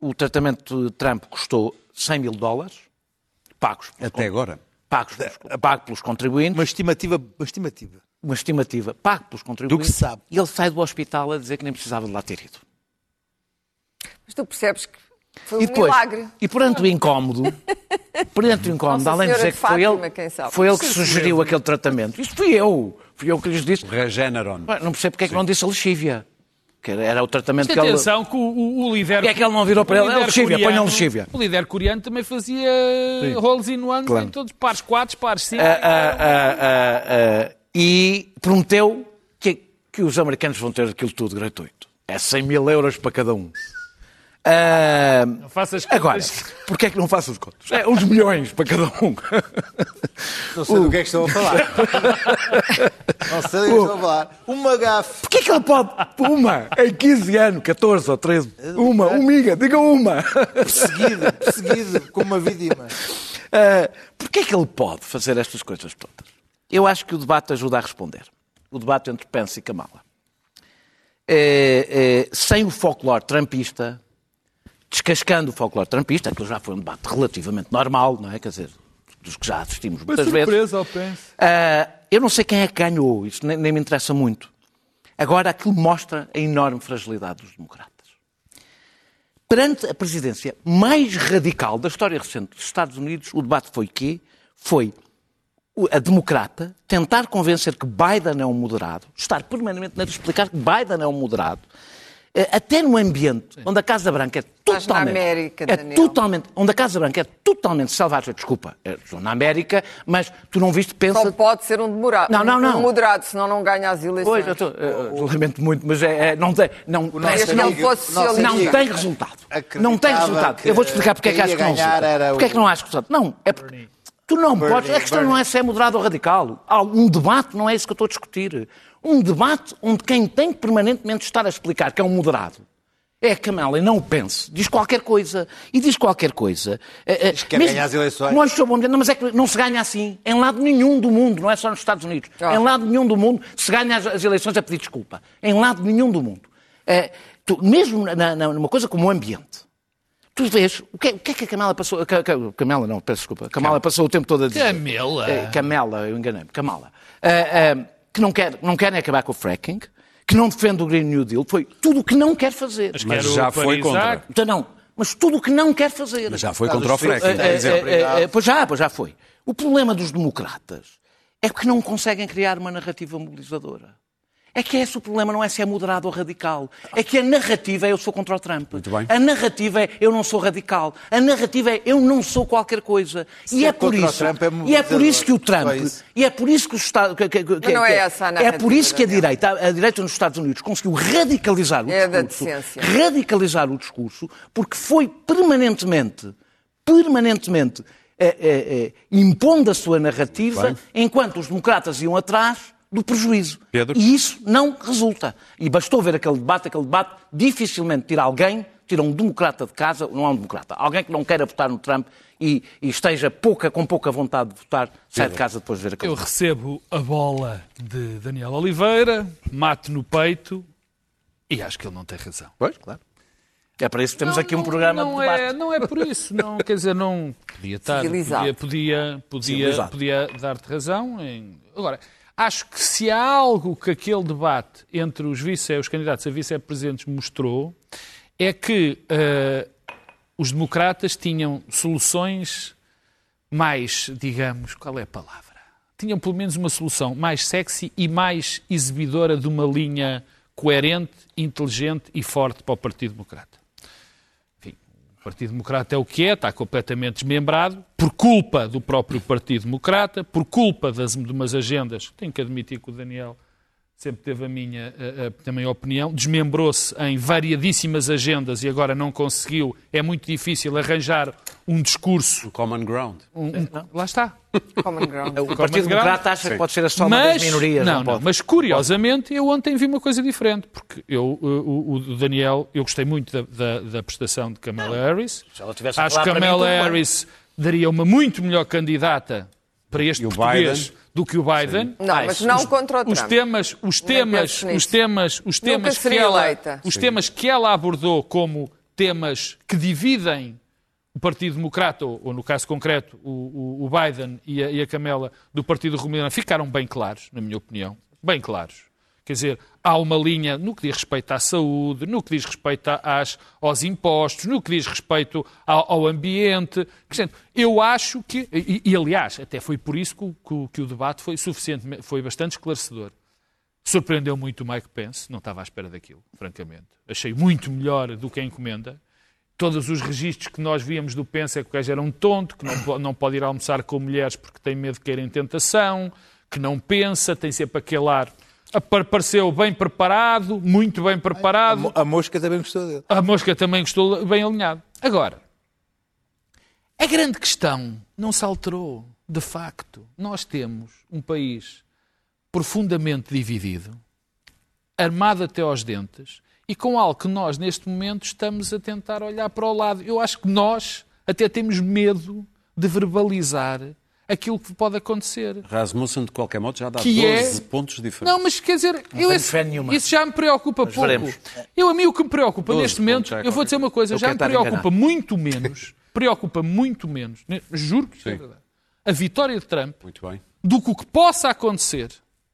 O tratamento de Trump custou 100 mil dólares, pagos, pelos Até agora. pagos, pelos- pago pelos contribuintes, Uma estimativa, uma estimativa. uma estimativa pago pelos contribuintes. se sabe. E ele sai do hospital a dizer que nem precisava de lá ter ido. Mas tu percebes que foi um E depois, milagre. e perante o incómodo, perante o incómodo, Nossa além de dizer de que foi Fátima, ele, foi ele que sugeriu aquele tratamento. Isso fui eu. Fui eu que lhes disse. Regeneron. Não percebo porque é que não disse a lexívia. Que era, o tratamento Mas que ele... atenção que o, o, o líder... Porque é que ele não virou para ele? É lexívia, ponham lexívia. O líder coreano também fazia roles in ones Claro. em todos, pares 4, pares 5. Ah, ah, ah, ah, ah, e prometeu que, que os americanos vão ter aquilo tudo gratuito. É 100 mil euros para cada um. Ah, Não faças contas. agora, porquê é que não faço os contos? É uns milhões para cada um. Não sei do que é que estão a falar. Não sei do que é que estão a falar. Uma gafe. Porquê é que ele pode? Uma, em 15 anos, 14 ou 13. Uma, umiga, diga uma. Perseguido, perseguido, como uma vítima. Uh, Porquê é que ele pode fazer estas coisas todas? Eu acho que o debate ajuda a responder. O debate entre Pence e Kamala. É, é, sem o folclore trampista, descascando o folclore trampista, aquilo já foi um debate relativamente normal, não é? Quer dizer, dos que já assistimos muitas vezes. ao Pence. Ah, eu não sei quem é que ganhou, isso nem, nem me interessa muito. Agora, aquilo mostra a enorme fragilidade dos democratas. Perante a presidência mais radical da história recente dos Estados Unidos, o debate foi quê? Foi a democrata tentar convencer que Biden é um moderado, estar permanentemente a explicar que Biden é um moderado, até no ambiente onde a Casa Branca é totalmente... América, é totalmente... Onde a Casa Branca é totalmente selvagem. Desculpa, eu estou na América, mas tu não viste, pensa... Só pode ser um demorado. Não, não, um não. moderado, senão não ganha as eleições. Pois, eu, estou- eu- eu lamento muito, mas é, é- não tem, não, não fosse não tem resultado. acreditava Não tem resultado. Eu vou-te explicar porque é que acho que não Porque é que não acho que resulta. Não, é porque tu não Bernie, podes. A questão Bernie. não é se é moderado ou radical. Há um debate, não é isso que eu estou a discutir. Um debate onde quem tem que permanentemente estar a explicar que é um moderado é a Kamala e não o pense. Diz qualquer coisa. E diz qualquer coisa. eh, Diz que quer ganhar as eleições. Nós somos, não, mas é que não se ganha assim. Em lado nenhum do mundo, não é só nos Estados Unidos. Ah. Em lado nenhum do mundo se ganha as, as eleições a pedir desculpa. Em lado nenhum do mundo. Eh, tu- mesmo na- na- numa coisa como o ambiente. Tu vês, o que, é- o que é que a Camela passou... Ca- Camela não, peço desculpa. Camela passou o tempo todo a dizer... Camela? Eh, Camela, eu enganei-me. Eh, eh, que não, quer, não querem acabar com o fracking, que não defende o Green New Deal. Foi tudo o que não quer fazer. Mas Quero já foi contra. Então não, mas tudo o que não quer fazer. Mas já foi contra o fracking. Dizer, eh, eh, eh, pois já, pois já foi. O problema dos democratas é que não conseguem criar uma narrativa mobilizadora. É que esse o problema, não é se é moderado ou radical. É que a narrativa é eu sou contra o Trump. Muito bem. A narrativa é eu não sou radical. A narrativa é eu não sou qualquer coisa. Se e é é por o isso. Trump, é e é por isso que o Trump. E é por isso que os Estados. Que, que, que, não é essa a É narrativa, por isso que a direita, a direita nos Estados Unidos conseguiu radicalizar o É discurso. radicalizar o discurso, porque foi permanentemente, permanentemente eh, eh, eh, impondo a sua narrativa, enquanto os democratas iam atrás do prejuízo. Pedro? E isso não resulta. E bastou ver aquele debate, aquele debate dificilmente tira alguém, tira um democrata de casa, não é um democrata, alguém que não queira votar no Trump e, e esteja pouca, com pouca vontade de votar, sai de casa depois de ver aquele Eu debate. recebo a bola de Daniel Oliveira, mato no peito e acho que ele não tem razão. Pois, claro. É para isso que temos aqui um programa não de debate. É, não é por isso, não, quer dizer, não podia estar, Civilizado. podia, podia, podia, podia dar-te razão. Em... Agora, acho que se há algo que aquele debate entre os vice, os candidatos a vice-presidentes mostrou, é que eh, os democratas tinham soluções mais, digamos, qual é a palavra? Tinham pelo menos uma solução mais sexy e mais exibidora de uma linha coerente, inteligente e forte para o Partido Democrata. Partido Democrata é o que é, está completamente desmembrado, por culpa do próprio Partido Democrata, por culpa das, de umas agendas, tenho que admitir que o Daniel sempre teve a minha a, a, também a opinião, desmembrou-se em variadíssimas agendas e agora não conseguiu, é muito difícil arranjar um discurso. O common ground. um- um- lá está. Common ground. O Partido Democrata acha que pode ser a soma Mas, das minorias. não, Não, não, pode. mas curiosamente eu ontem vi uma coisa diferente, porque eu, o, o Daniel, eu gostei muito da, da, da prestação de Kamala Harris. Se ela tivesse Acho que mim, Kamala bem. Harris daria uma muito melhor candidata para este E o português Biden? Do que o Biden. Não, mas não contra o Trump. Os temas, os temas, os temas, os Nunca temas que ela, eleita. os temas que ela abordou como temas que dividem o Partido Democrata, ou, ou no caso concreto, o, o- o Biden e a, e a Camela do Partido Republicano, ficaram bem claros, na minha opinião. Bem claros. Quer dizer, há uma linha no que diz respeito à saúde, no que diz respeito às, aos impostos, no que diz respeito ao, ao ambiente. Portanto, eu acho que, e, e, aliás, até foi por isso que, o- que que o debate foi suficientemente, foi bastante esclarecedor. Surpreendeu muito o Mike Pence, não estava à espera daquilo, francamente. Achei muito melhor do que a encomenda. Todos os registros que nós víamos do Pence é que o gajo era um tonto, que não, não pode ir almoçar com mulheres porque tem medo de cair em tentação, que não pensa, tem sempre aquele ar. Apa- Pareceu bem preparado, muito bem A, preparado. mo- a mosca também gostou dele. A mosca também gostou bem alinhado. Agora, a grande questão não se alterou. De facto, nós temos um país profundamente dividido, armado até aos dentes, e com algo que nós, neste momento, estamos a tentar olhar para o lado. Eu acho que nós até temos medo de verbalizar aquilo que pode acontecer. Rasmussen, de qualquer modo, já dá Que 12 é- pontos diferentes. Não, mas quer dizer, eu esse- isso já me preocupa pouco. veremos. Eu, a mim, o que me preocupa 12 neste momento, é eu vou dizer uma coisa, Eu já me preocupa muito menos, preocupa muito menos, juro que isto é Sim. verdade, a vitória de Trump Muito bem. do que o que possa acontecer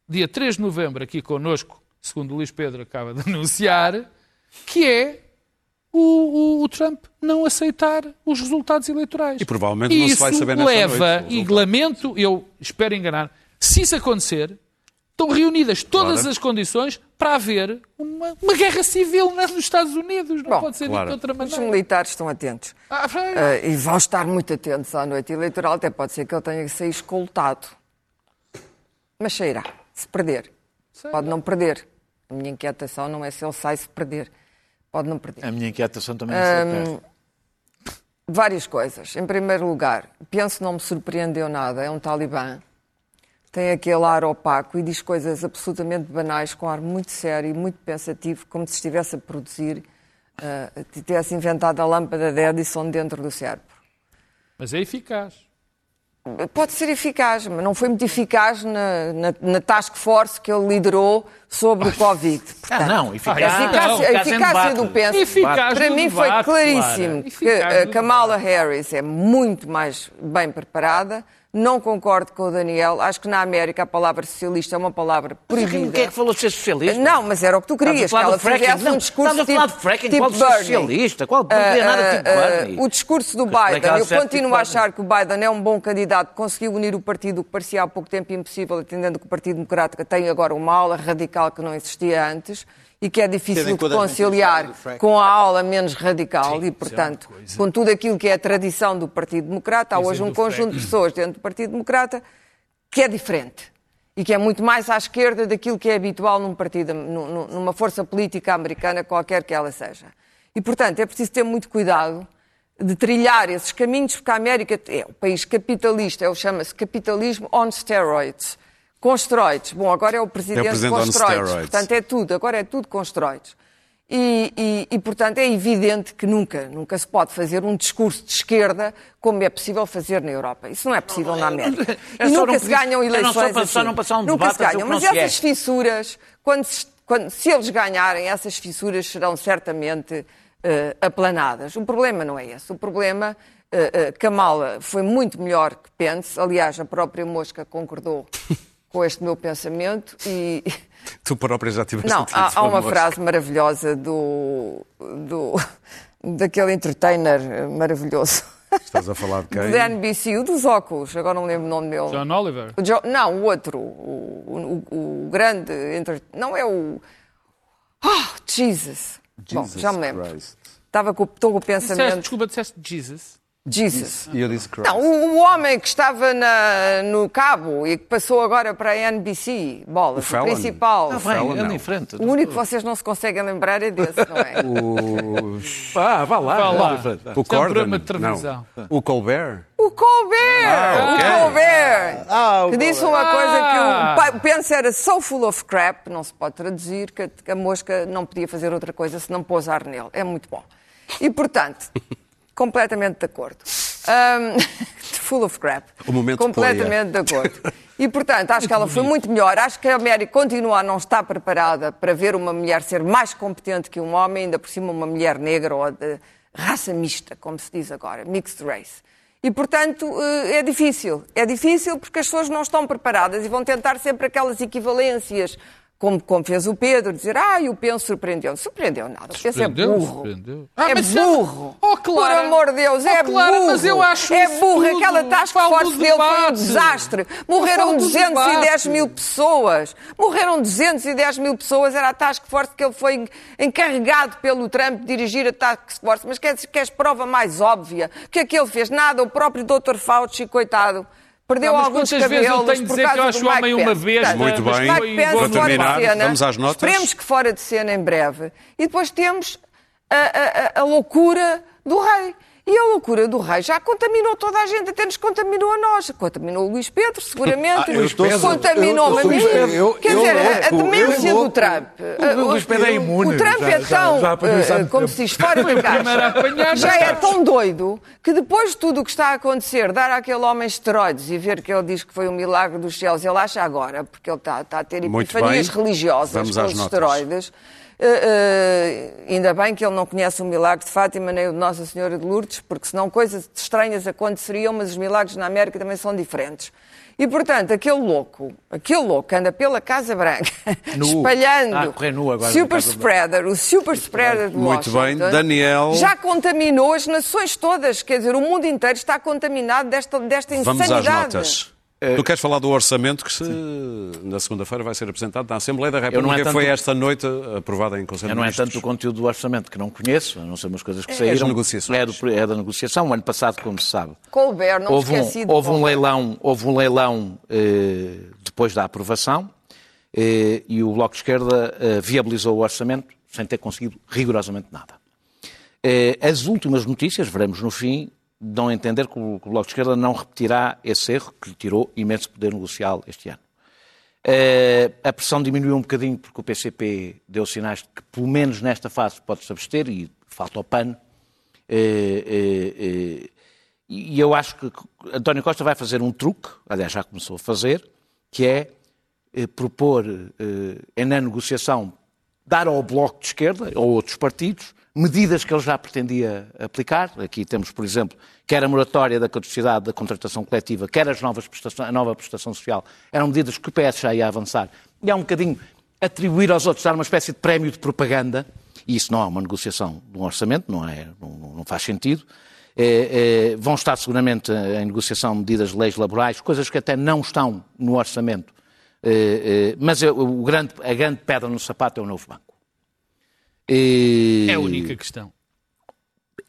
dia 3 de novembro aqui connosco, segundo o Luís Pedro acaba de anunciar, que é o, o- o Trump não aceitar os resultados eleitorais. E provavelmente não se vai saber nesta leva, noite o e lamento, eu espero enganar, se isso acontecer, estão reunidas todas Claro. as condições para haver uma, uma guerra civil nos Estados Unidos. Não Bom, pode ser claro. de outra Os maneira. militares estão atentos. Ah. Eh, e vão estar muito atentos à noite eleitoral, até pode ser que ele tenha que sair escoltado. Mas sairá, se perder. Pode não perder. A minha inquietação não é se ele sai se perder. Pode não perder. A minha inquietação também é um... Várias coisas. Em primeiro lugar, penso que não me surpreendeu nada. É um talibã. Tem aquele ar opaco e diz coisas absolutamente banais, com ar muito sério e muito pensativo, como se estivesse a produzir, uh, tivesse inventado a lâmpada de Edison dentro do cérebro. Mas é eficaz. Pode ser eficaz, mas não foi muito eficaz na, na, na task force que ele liderou sobre o Covid. Ah, não, A eficaz. eficácia, não, a eficaz em eficácia debate. do Pence, Eficaz para mim, foi claríssimo que a no Kamala Harris é muito mais bem preparada. Não concordo com o Daniel. Acho que na América a palavra socialista é uma palavra proibida. O que é que falou de ser socialista? Não, mas era o que tu querias, que Estás a falar ela do fracking? fizesse Não, um discurso estás a falar tipo, de fracking, tipo qual Bernie. socialista? Qual- não queria nada tipo Ah, Bernie. O discurso do Mas é que Biden, há eu continuo tipo a achar que o Biden é um bom candidato, conseguiu unir o partido que parecia há pouco tempo impossível, atendendo que o Partido Democrata tem agora uma aula radical que não existia antes e que é difícil de conciliar com a aula menos radical Sim, e, é portanto, coisa. com tudo aquilo que é a tradição do Partido Democrata, há hoje um conjunto de pessoas dentro do Partido Democrata que é diferente e que é muito mais à esquerda daquilo que é habitual num partido, num- num- numa força política americana, qualquer que ela seja. E, portanto, é preciso ter muito cuidado de trilhar esses caminhos, porque a América é um país capitalista, é o chama-se capitalismo on steroids, com esteroides. Bom, agora é o presidente, presidente com on esteroides, steroids. portanto é tudo, agora é tudo com esteroides. E, e- e, portanto, é evidente que nunca, nunca se pode fazer um discurso de esquerda como é possível fazer na Europa. Isso não é possível na América. é e nunca não se ganham é não eleições só pa- só assim. não passar um Nunca se dizer ganham. o Mas não é. essas fissuras, quando, se- quando- se eles ganharem, essas fissuras serão certamente eh, aplanadas. O problema não é esse. O problema, eh, eh, Kamala foi muito melhor que Pence. Aliás, a própria Mosca concordou com este meu pensamento e... Tu própria já tiveste Não, há, há uma frase maravilhosa do, do daquele entertainer maravilhoso Estás a falar de quem? da NBC, o dos óculos, agora não lembro o nome dele. John Oliver. O Jo- não, o outro, o, o- o grande, enter- não é o... Jesus. Bom, Jesus já me lembro. Christ. Estava com, estou com o Disseste, pensamento. desculpa, disseste Jesus. Jesus. E eu disse Christ. Não, o, o homem que estava na- no cabo e que passou agora para a NBC, bola, O o, Fallon. principal. Ah, Fala, vai, anda não. em frente. O único que vocês não se conseguem lembrar é desse, não é? Ah, vá lá. Vá lá. O é um Corden? programa de televisão. Não. O Colbert? O Colbert! Ah, ok. O Colbert! Ah, o que disse uma coisa que Ah. o pai- o Pence era so full of crap, não se pode traduzir, que a, que a mosca não podia fazer outra coisa senão pousar nele. É muito bom. E, portanto, completamente de acordo. Ahm, full of crap. O momento Completamente de acordo. E, portanto, acho que ela foi muito melhor. Acho que a América continua a não estar preparada para ver uma mulher ser mais competente que um homem, ainda por cima uma mulher negra ou de raça mista, como se diz agora, mixed race. E, portanto, eh, é difícil. É difícil porque as pessoas não estão preparadas e vão tentar sempre aquelas equivalências, como, como fez o Pedro, dizer, ah, o Penso surpreendeu. Surpreendeu nada. O é burro. é Ah, mas sabe- burro. Oh, Clara. Por amor de Deus, Oh, é Clara, burro. mas eu acho É burro. tudo. Aquela task force dele foi um desastre. Morreram do 210 debate. mil pessoas. Morreram 210 mil pessoas. Era a task force que ele foi encarregado pelo Trump de dirigir a task force. Mas queres, queres prova mais óbvia? O que é que ele fez? Nada. O próprio Dr. Fauci, coitado. Perdeu Não, mas alguns quantas vezes eu cabelos tenho de por dizer que causa eu acho Mike homem uma besta, Portanto, Muito mas bem. Mike Pence fora terminar. de cena. Vamos às notas. Esperemos que fora de cena em breve. E depois temos a, a- a- a loucura do rei. E a loucura do rei já contaminou toda a gente, até nos contaminou a nós. Contaminou o Luís Pedro, seguramente. Ah, eu estou- Contaminou-me a mim. Quer dizer, a- a louco, eu demência do. Trump. O Luís Pedro é imune. O Trump Já- é tão, já muito como se diz, fora de primeiro a caixa. apanhar, Já é tão doido que depois de tudo o que está a acontecer, dar àquele homem esteroides e ver que ele diz que foi um milagre dos céus, ele acha agora, porque ele está, está a ter epifanias religiosas Vamos com os esteroides. Eh, eh, ainda bem que ele não conhece o milagre de Fátima nem o de Nossa Senhora de Lourdes, porque senão coisas estranhas aconteceriam, mas os milagres na América também são diferentes. E, portanto, aquele louco, aquele louco que anda pela Casa Branca, Nu. espalhando Ah, agora super spreader, o super spreader de Muito bem. Daniel. já contaminou as nações todas, quer dizer, o mundo inteiro está contaminado desta, desta Vamos insanidade. às notas. Tu queres falar do orçamento que se, na segunda-feira vai ser apresentado na Assembleia da não é República, tanto- foi esta noite aprovada em Conselho Eu de não é tanto o conteúdo do orçamento que não conheço, a não ser umas coisas que É saíram. negociações. É, do- é da negociação. O ano passado, como se sabe, Colbert, não houve um, esqueci de houve um leilão, houve um leilão eh, depois da aprovação eh, e o Bloco de Esquerda eh, viabilizou o orçamento sem ter conseguido rigorosamente nada. Eh, as últimas notícias, veremos no fim, dão a entender que o, Bloco de Esquerda não repetirá esse erro que lhe tirou imenso poder negocial este ano. Eh, a pressão diminuiu um bocadinho porque o PCP deu sinais de que, pelo menos nesta fase, pode-se abster e falta o pano. Eh, eh, e eu acho que António Costa vai fazer um truque, aliás, já começou a fazer, que é propor, na negociação, dar ao Bloco de Esquerda, ou outros partidos, medidas que ele já pretendia aplicar. Aqui temos, por exemplo, quer a moratória da caducidade da contratação coletiva, quer as novas prestações, a nova prestação social. Eram medidas que o PS já ia avançar. E há um bocadinho atribuir aos outros, dar uma espécie de prémio de propaganda, e isso não é uma negociação de um orçamento, não, é, não, não faz sentido. Eh, eh, vão estar seguramente em negociação medidas de leis laborais, coisas que até não estão no orçamento. Eh, eh, mas eu- o grande, a grande pedra no sapato é o novo banco. E- É a única questão.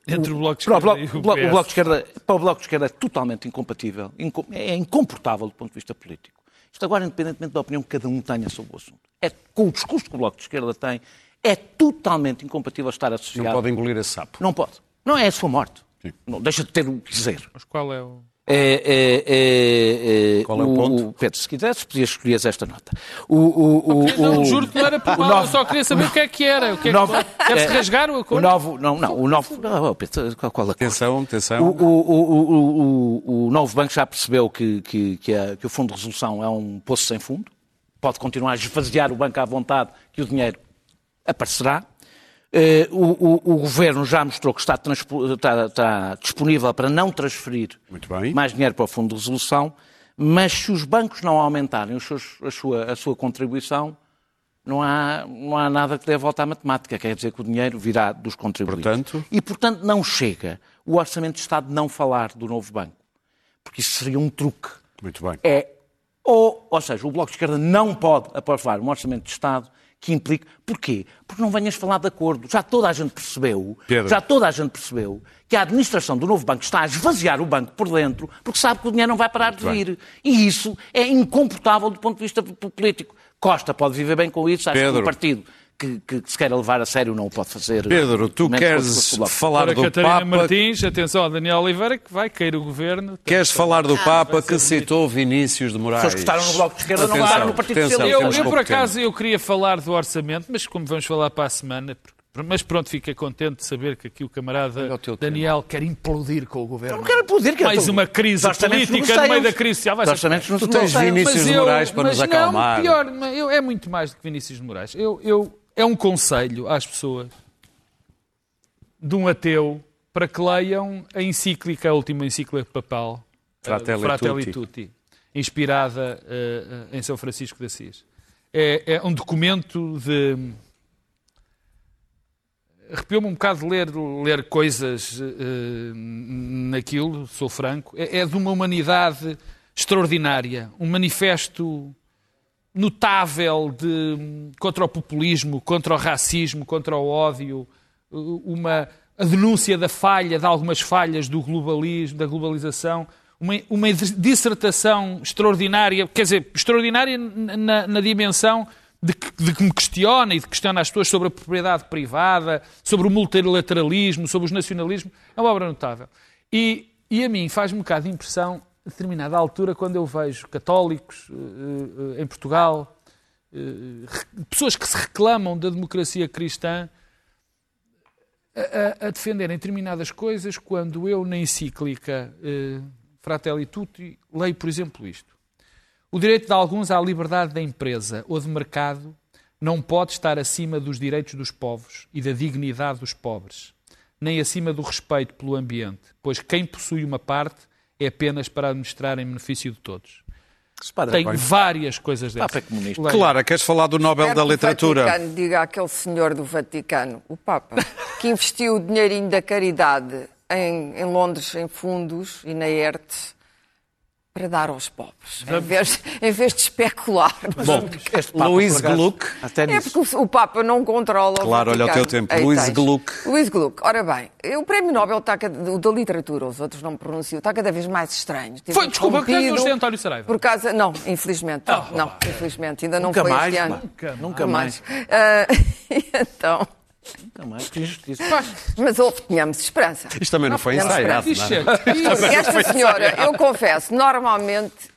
Entre o Bloco de Para o Esquerda bloco, e o bloco- o PS. Bloco de esquerda, para o Bloco de Esquerda é totalmente incompatível, inco- é incomportável do ponto de vista político. Isto agora, independentemente da opinião que cada um tenha sobre o assunto. É, com o discurso que o Bloco de Esquerda tem, é totalmente incompatível estar associado. Não pode engolir esse sapo. Não pode. Não é a sua morte. Não, deixa de ter o que dizer. Mas qual é o... É, é, é, é, Qual é o ponto? Pedro, se quisesse, podias escolher esta nota. O, o, o, Não, o- juro que não era por o mal, novo- eu só queria saber o que é que era. O que é que... novo- Deve-se é, rasgar o O acordo? novo, não, não, o novo, não, oh, Pedro, qual, qual a cor? Atenção, O, atenção. o, o, o, o, o novo banco já percebeu que, que, que, a- que o fundo de resolução é um poço sem fundo. Pode continuar a esvaziar o banco à vontade que o dinheiro aparecerá. Eh, o, o- o governo já mostrou que está, está- está disponível para não transferir mais dinheiro para o fundo de resolução, mas se os bancos não aumentarem seus- a, sua, a sua contribuição, não há, não há nada que dê volta à matemática. Quer dizer que o dinheiro virá dos contribuintes. Portanto? E, portanto, não chega o Orçamento de Estado não falar do novo banco. Porque isso seria um truque. Muito bem. É, ou, ou seja, o Bloco de Esquerda não pode aprovar um Orçamento de Estado que implique. Porquê? Porque não venhas falar de acordo. Já toda a gente percebeu, Pedro. já toda a gente percebeu que a administração do novo banco está a esvaziar o banco por dentro porque sabe que o dinheiro não vai parar de vir. E isso é incomportável do ponto de vista político. Costa pode viver bem com isso, acho que Pedro. o partido que, que se quer levar a sério não o pode fazer. Pedro, tu queres falar Para do Catarina Papa, Martins, atenção a Daniel Oliveira, que vai cair o governo. queres falar do Papa vai que citou Vinícius de Moraes. Pessoas que votaram no Bloco de Esquerda não Atenção, votaram no Partido atenção, Socialista. Eu, eu, por acaso, eu queria falar do orçamento, mas como vamos falar para a semana, mas pronto, fica contente de saber que aqui o camarada Olha o teu Daniel quer implodir com o governo. Não quero poder que eu Mais uma crise política no meio da crise social. Vai ser- orçamentos não Tu tens. Vinícius de eu- Moraes para mas nos acalmar. Não, pior, eu- é muito mais do que Vinícius de Moraes. Eu, eu, é um conselho às pessoas de um ateu para que leiam a encíclica, a última encíclica papal, eh, Fratelli Fratelli Tutti. Tutti, inspirada eh, em São Francisco de Assis. É, é um documento de. Arrepiou-me um bocado de ler, ler coisas eh, naquilo, sou franco. É, é de uma humanidade extraordinária, um manifesto notável de, contra o populismo, contra o racismo, contra o ódio, uma a denúncia da falha, de algumas falhas do globalismo, da globalização, uma, uma dissertação extraordinária, quer dizer, extraordinária na, na dimensão de que, de que me questiona e de que questiona as pessoas sobre a propriedade privada, sobre o multilateralismo, sobre os nacionalismos. É uma obra notável. E, e a mim faz-me um bocado de impressão, a determinada altura, quando eu vejo católicos eh, eh, em Portugal, eh, pessoas que se reclamam da democracia cristã, a, a- defenderem determinadas coisas, quando eu, na encíclica Fratelli Tutti, leio, por exemplo, isto. O direito de alguns à liberdade da empresa ou de mercado não pode estar acima dos direitos dos povos e da dignidade dos pobres, nem acima do respeito pelo ambiente, pois quem possui uma parte é apenas para administrar em benefício de todos. Repara, Tem bem, várias coisas dessas. Papa é comunista. Clara, queres falar do Nobel Espero da Literatura? Vaticano diga àquele senhor do Vaticano, o Papa, que investiu o dinheirinho da caridade em, em Londres, em fundos e na ERTE, para dar aos pobres, em vez, em vez de especular. Bom, Este Papa, Luís Gluck. Até É nisso. porque o, Papa não controla Claro, o olha o teu tempo. Aí Luís tens. Gluck. Luís Gluck. Ora bem, o prémio Nobel está, o da literatura, os outros não me pronunciam, está cada vez mais estranho. Teve Foi, desculpa, que ganhou interrompido o António Saraiva. Por causa... Não, infelizmente. Ah, não, infelizmente. Ainda não Nunca foi mais, este ano. Nunca, nunca mais. Ah, então... Nunca mais. Que injustiça. Mas houve, tínhamos esperança. Isto também não foi Não, ensaiado. É? chega. Esta senhora, eu confesso, normalmente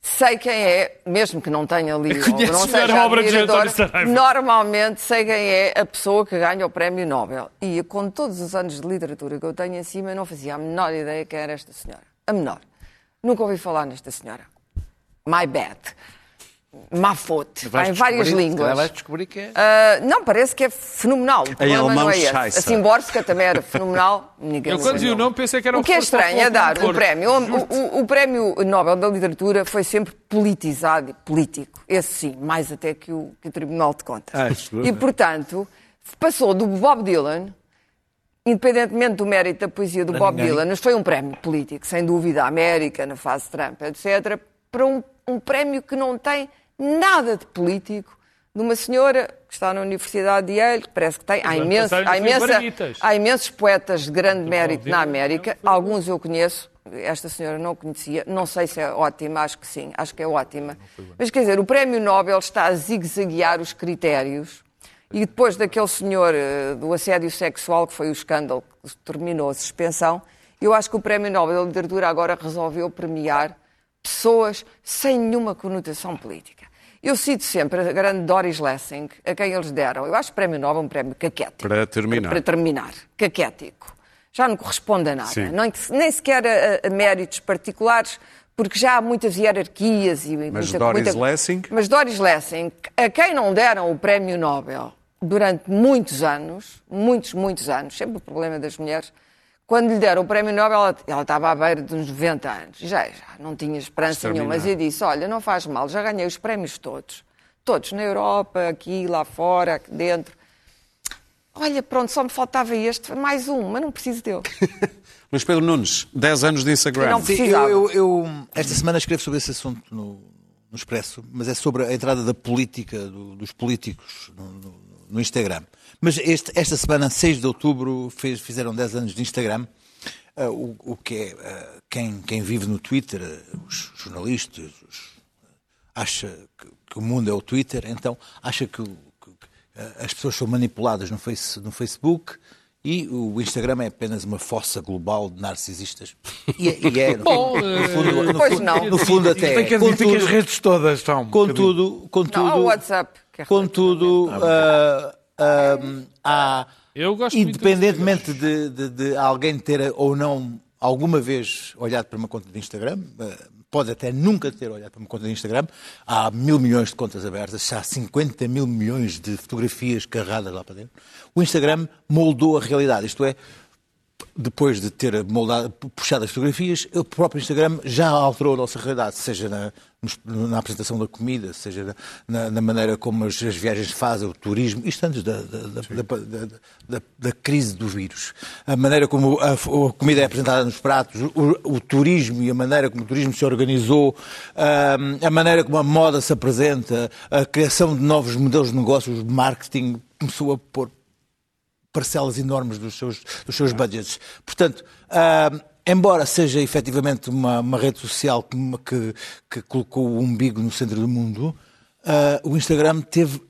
sei quem é, mesmo que não tenha lido, conheço não seja obra de António Saraiva. normalmente sei quem é a pessoa que ganha o prémio Nobel. E com todos os anos de literatura que eu tenho em cima, eu não fazia a menor ideia quem era esta senhora. A menor. Nunca ouvi falar nesta senhora. My bad. Mafote. Em várias línguas. Vais descobrir que é. Ah, não, parece que é fenomenal. O problema alemão, não é. A Simborska também era fenomenal. Ninguém Eu, quando vi o nome, pensei que era O que é estranho é dar Porto. prémio. O, o- o prémio Nobel da Literatura foi sempre politizado e político. Esse sim, mais até que o, que o Tribunal de Contas. Ah, e, portanto, passou do Bob Dylan, independentemente do mérito da poesia do Bob ninguém. Dylan, mas foi um prémio político, sem dúvida, a América, na fase Trump, etc., para um, um prémio que não tem nada de político, de uma senhora que está na Universidade de Yale, que parece que tem. Há, imenso, há, imensa, há imensos poetas de grande mérito na América, alguns eu conheço, esta senhora não conhecia, não sei se é ótima, acho que sim, acho que é ótima. Mas quer dizer, o Prémio Nobel está a zigue-zaguear os critérios e depois daquele senhor eh, do assédio sexual, que foi o escândalo que terminou a suspensão, eu acho que o Prémio Nobel da Literatura agora resolveu premiar pessoas sem nenhuma conotação política. Eu cito sempre a grande Doris Lessing, a quem eles deram. Eu acho o Prémio Nobel um prémio caquético. Para terminar. Para terminar. Caquético. Já não corresponde a nada. Sim. Nem, nem sequer a, a méritos particulares, porque já há muitas hierarquias e Mas muita, Doris muita- Lessing? Mas Doris Lessing, a quem não deram o Prémio Nobel durante muitos anos, muitos, muitos anos, sempre o problema das mulheres, quando lhe deram o Prémio Nobel, ela, ela estava à beira de uns 90 anos. E Já, já não tinha esperança nenhuma. Mas eu disse, olha, não faz mal, já ganhei os prémios todos. Todos, na Europa, aqui, lá fora, aqui dentro. Olha, pronto, só me faltava este, mais um, mas não preciso dele. Luís Pedro Nunes, 10 anos de Instagram. Eu não- Sim, eu, eu- eu, esta semana escrevo sobre esse assunto no, no no Expresso, mas é sobre a entrada da política, do- dos políticos no, no- no Instagram. Mas este- esta semana, 6 de outubro, fez- fizeram 10 anos de Instagram. Ah, o, o que é, ah, quem, quem vive no Twitter, os jornalistas, os- acha que, que o mundo é o Twitter, então acha que, que- que, ah, as pessoas são manipuladas no, face- no Facebook e o Instagram é apenas uma fossa global de narcisistas. E, é- e é, no, Bom, no fundo, no Pois fundo- não. no fundo até Tem que que as Contudo, redes todas bocadinho- contudo, contudo, Não, há o WhatsApp. Que é contudo ah, ah, há, independentemente de, de- de alguém ter ou não alguma vez olhado para uma conta de Instagram, eh, pode até nunca ter olhado para uma conta de Instagram, há mil milhões de contas abertas, há 50 mil milhões de fotografias carregadas lá para dentro. O Instagram moldou a realidade, isto é, depois de ter moldado, puxado as fotografias, o próprio Instagram já alterou a nossa realidade, seja na, na apresentação da comida, seja na, na- maneira como as, as viagens fazem, o turismo, isto antes da, da, da- da- crise do vírus. A maneira como a, a comida é apresentada nos pratos, o, o turismo e a maneira como o turismo se organizou, ahm, a maneira como a moda se apresenta, a criação de novos modelos de negócios, de marketing, começou a pôr parcelas enormes dos seus, dos seus budgets. Portanto, ah, embora seja efetivamente uma, uma rede social que, que, que colocou o umbigo no centro do mundo, ah, o Instagram teve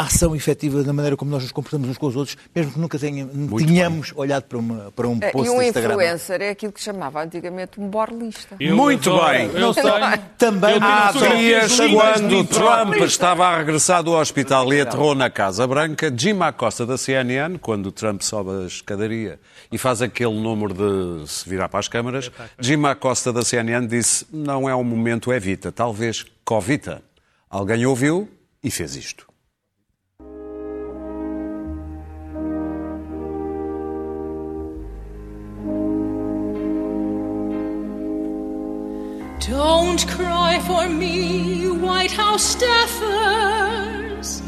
a ação efetiva da maneira como nós nos comportamos uns com os outros, mesmo que nunca tenha, tenhamos olhado para, uma, para um É, post e um de Instagram. influencer é aquilo que chamava antigamente um borlista. Eu Muito bem. Eu tenho, Também Há dias, quando Trump estava a regressar do hospital e aterrou na Casa Branca, Jim Acosta da CNN, quando o Trump sobe a escadaria e faz aquele número de se virar para as câmaras, Jim Acosta da CNN disse: não é um momento evita, talvez covita. Alguém ouviu e fez isto. Don't cry for me, White House staffers.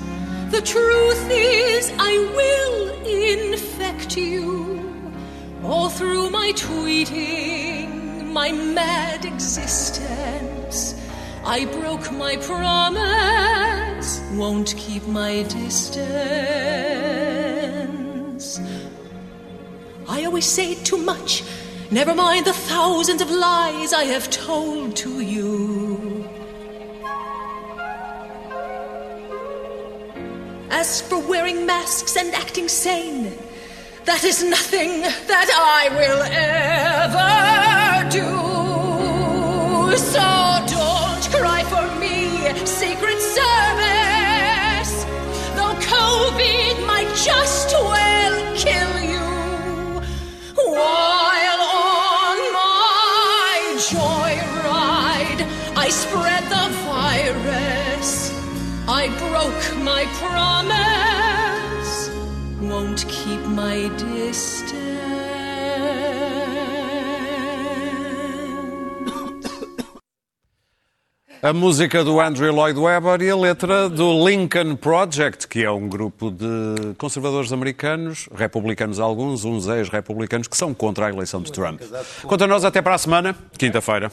The truth is, I will infect you all through my tweeting, my mad existence. I broke my promise, won't keep my distance. I always say too much. Never mind the thousands of lies I have told to you. As for wearing masks and acting sane, that is nothing that I will ever do. So don't cry for me, Secret Service. Though COVID might just my distance. A música do Andrew Lloyd Webber e a letra do Lincoln Project, que é um grupo de conservadores americanos, republicanos alguns, uns ex-republicanos, que são contra a eleição de Trump. Quanto a nós, até para a semana, quinta-feira.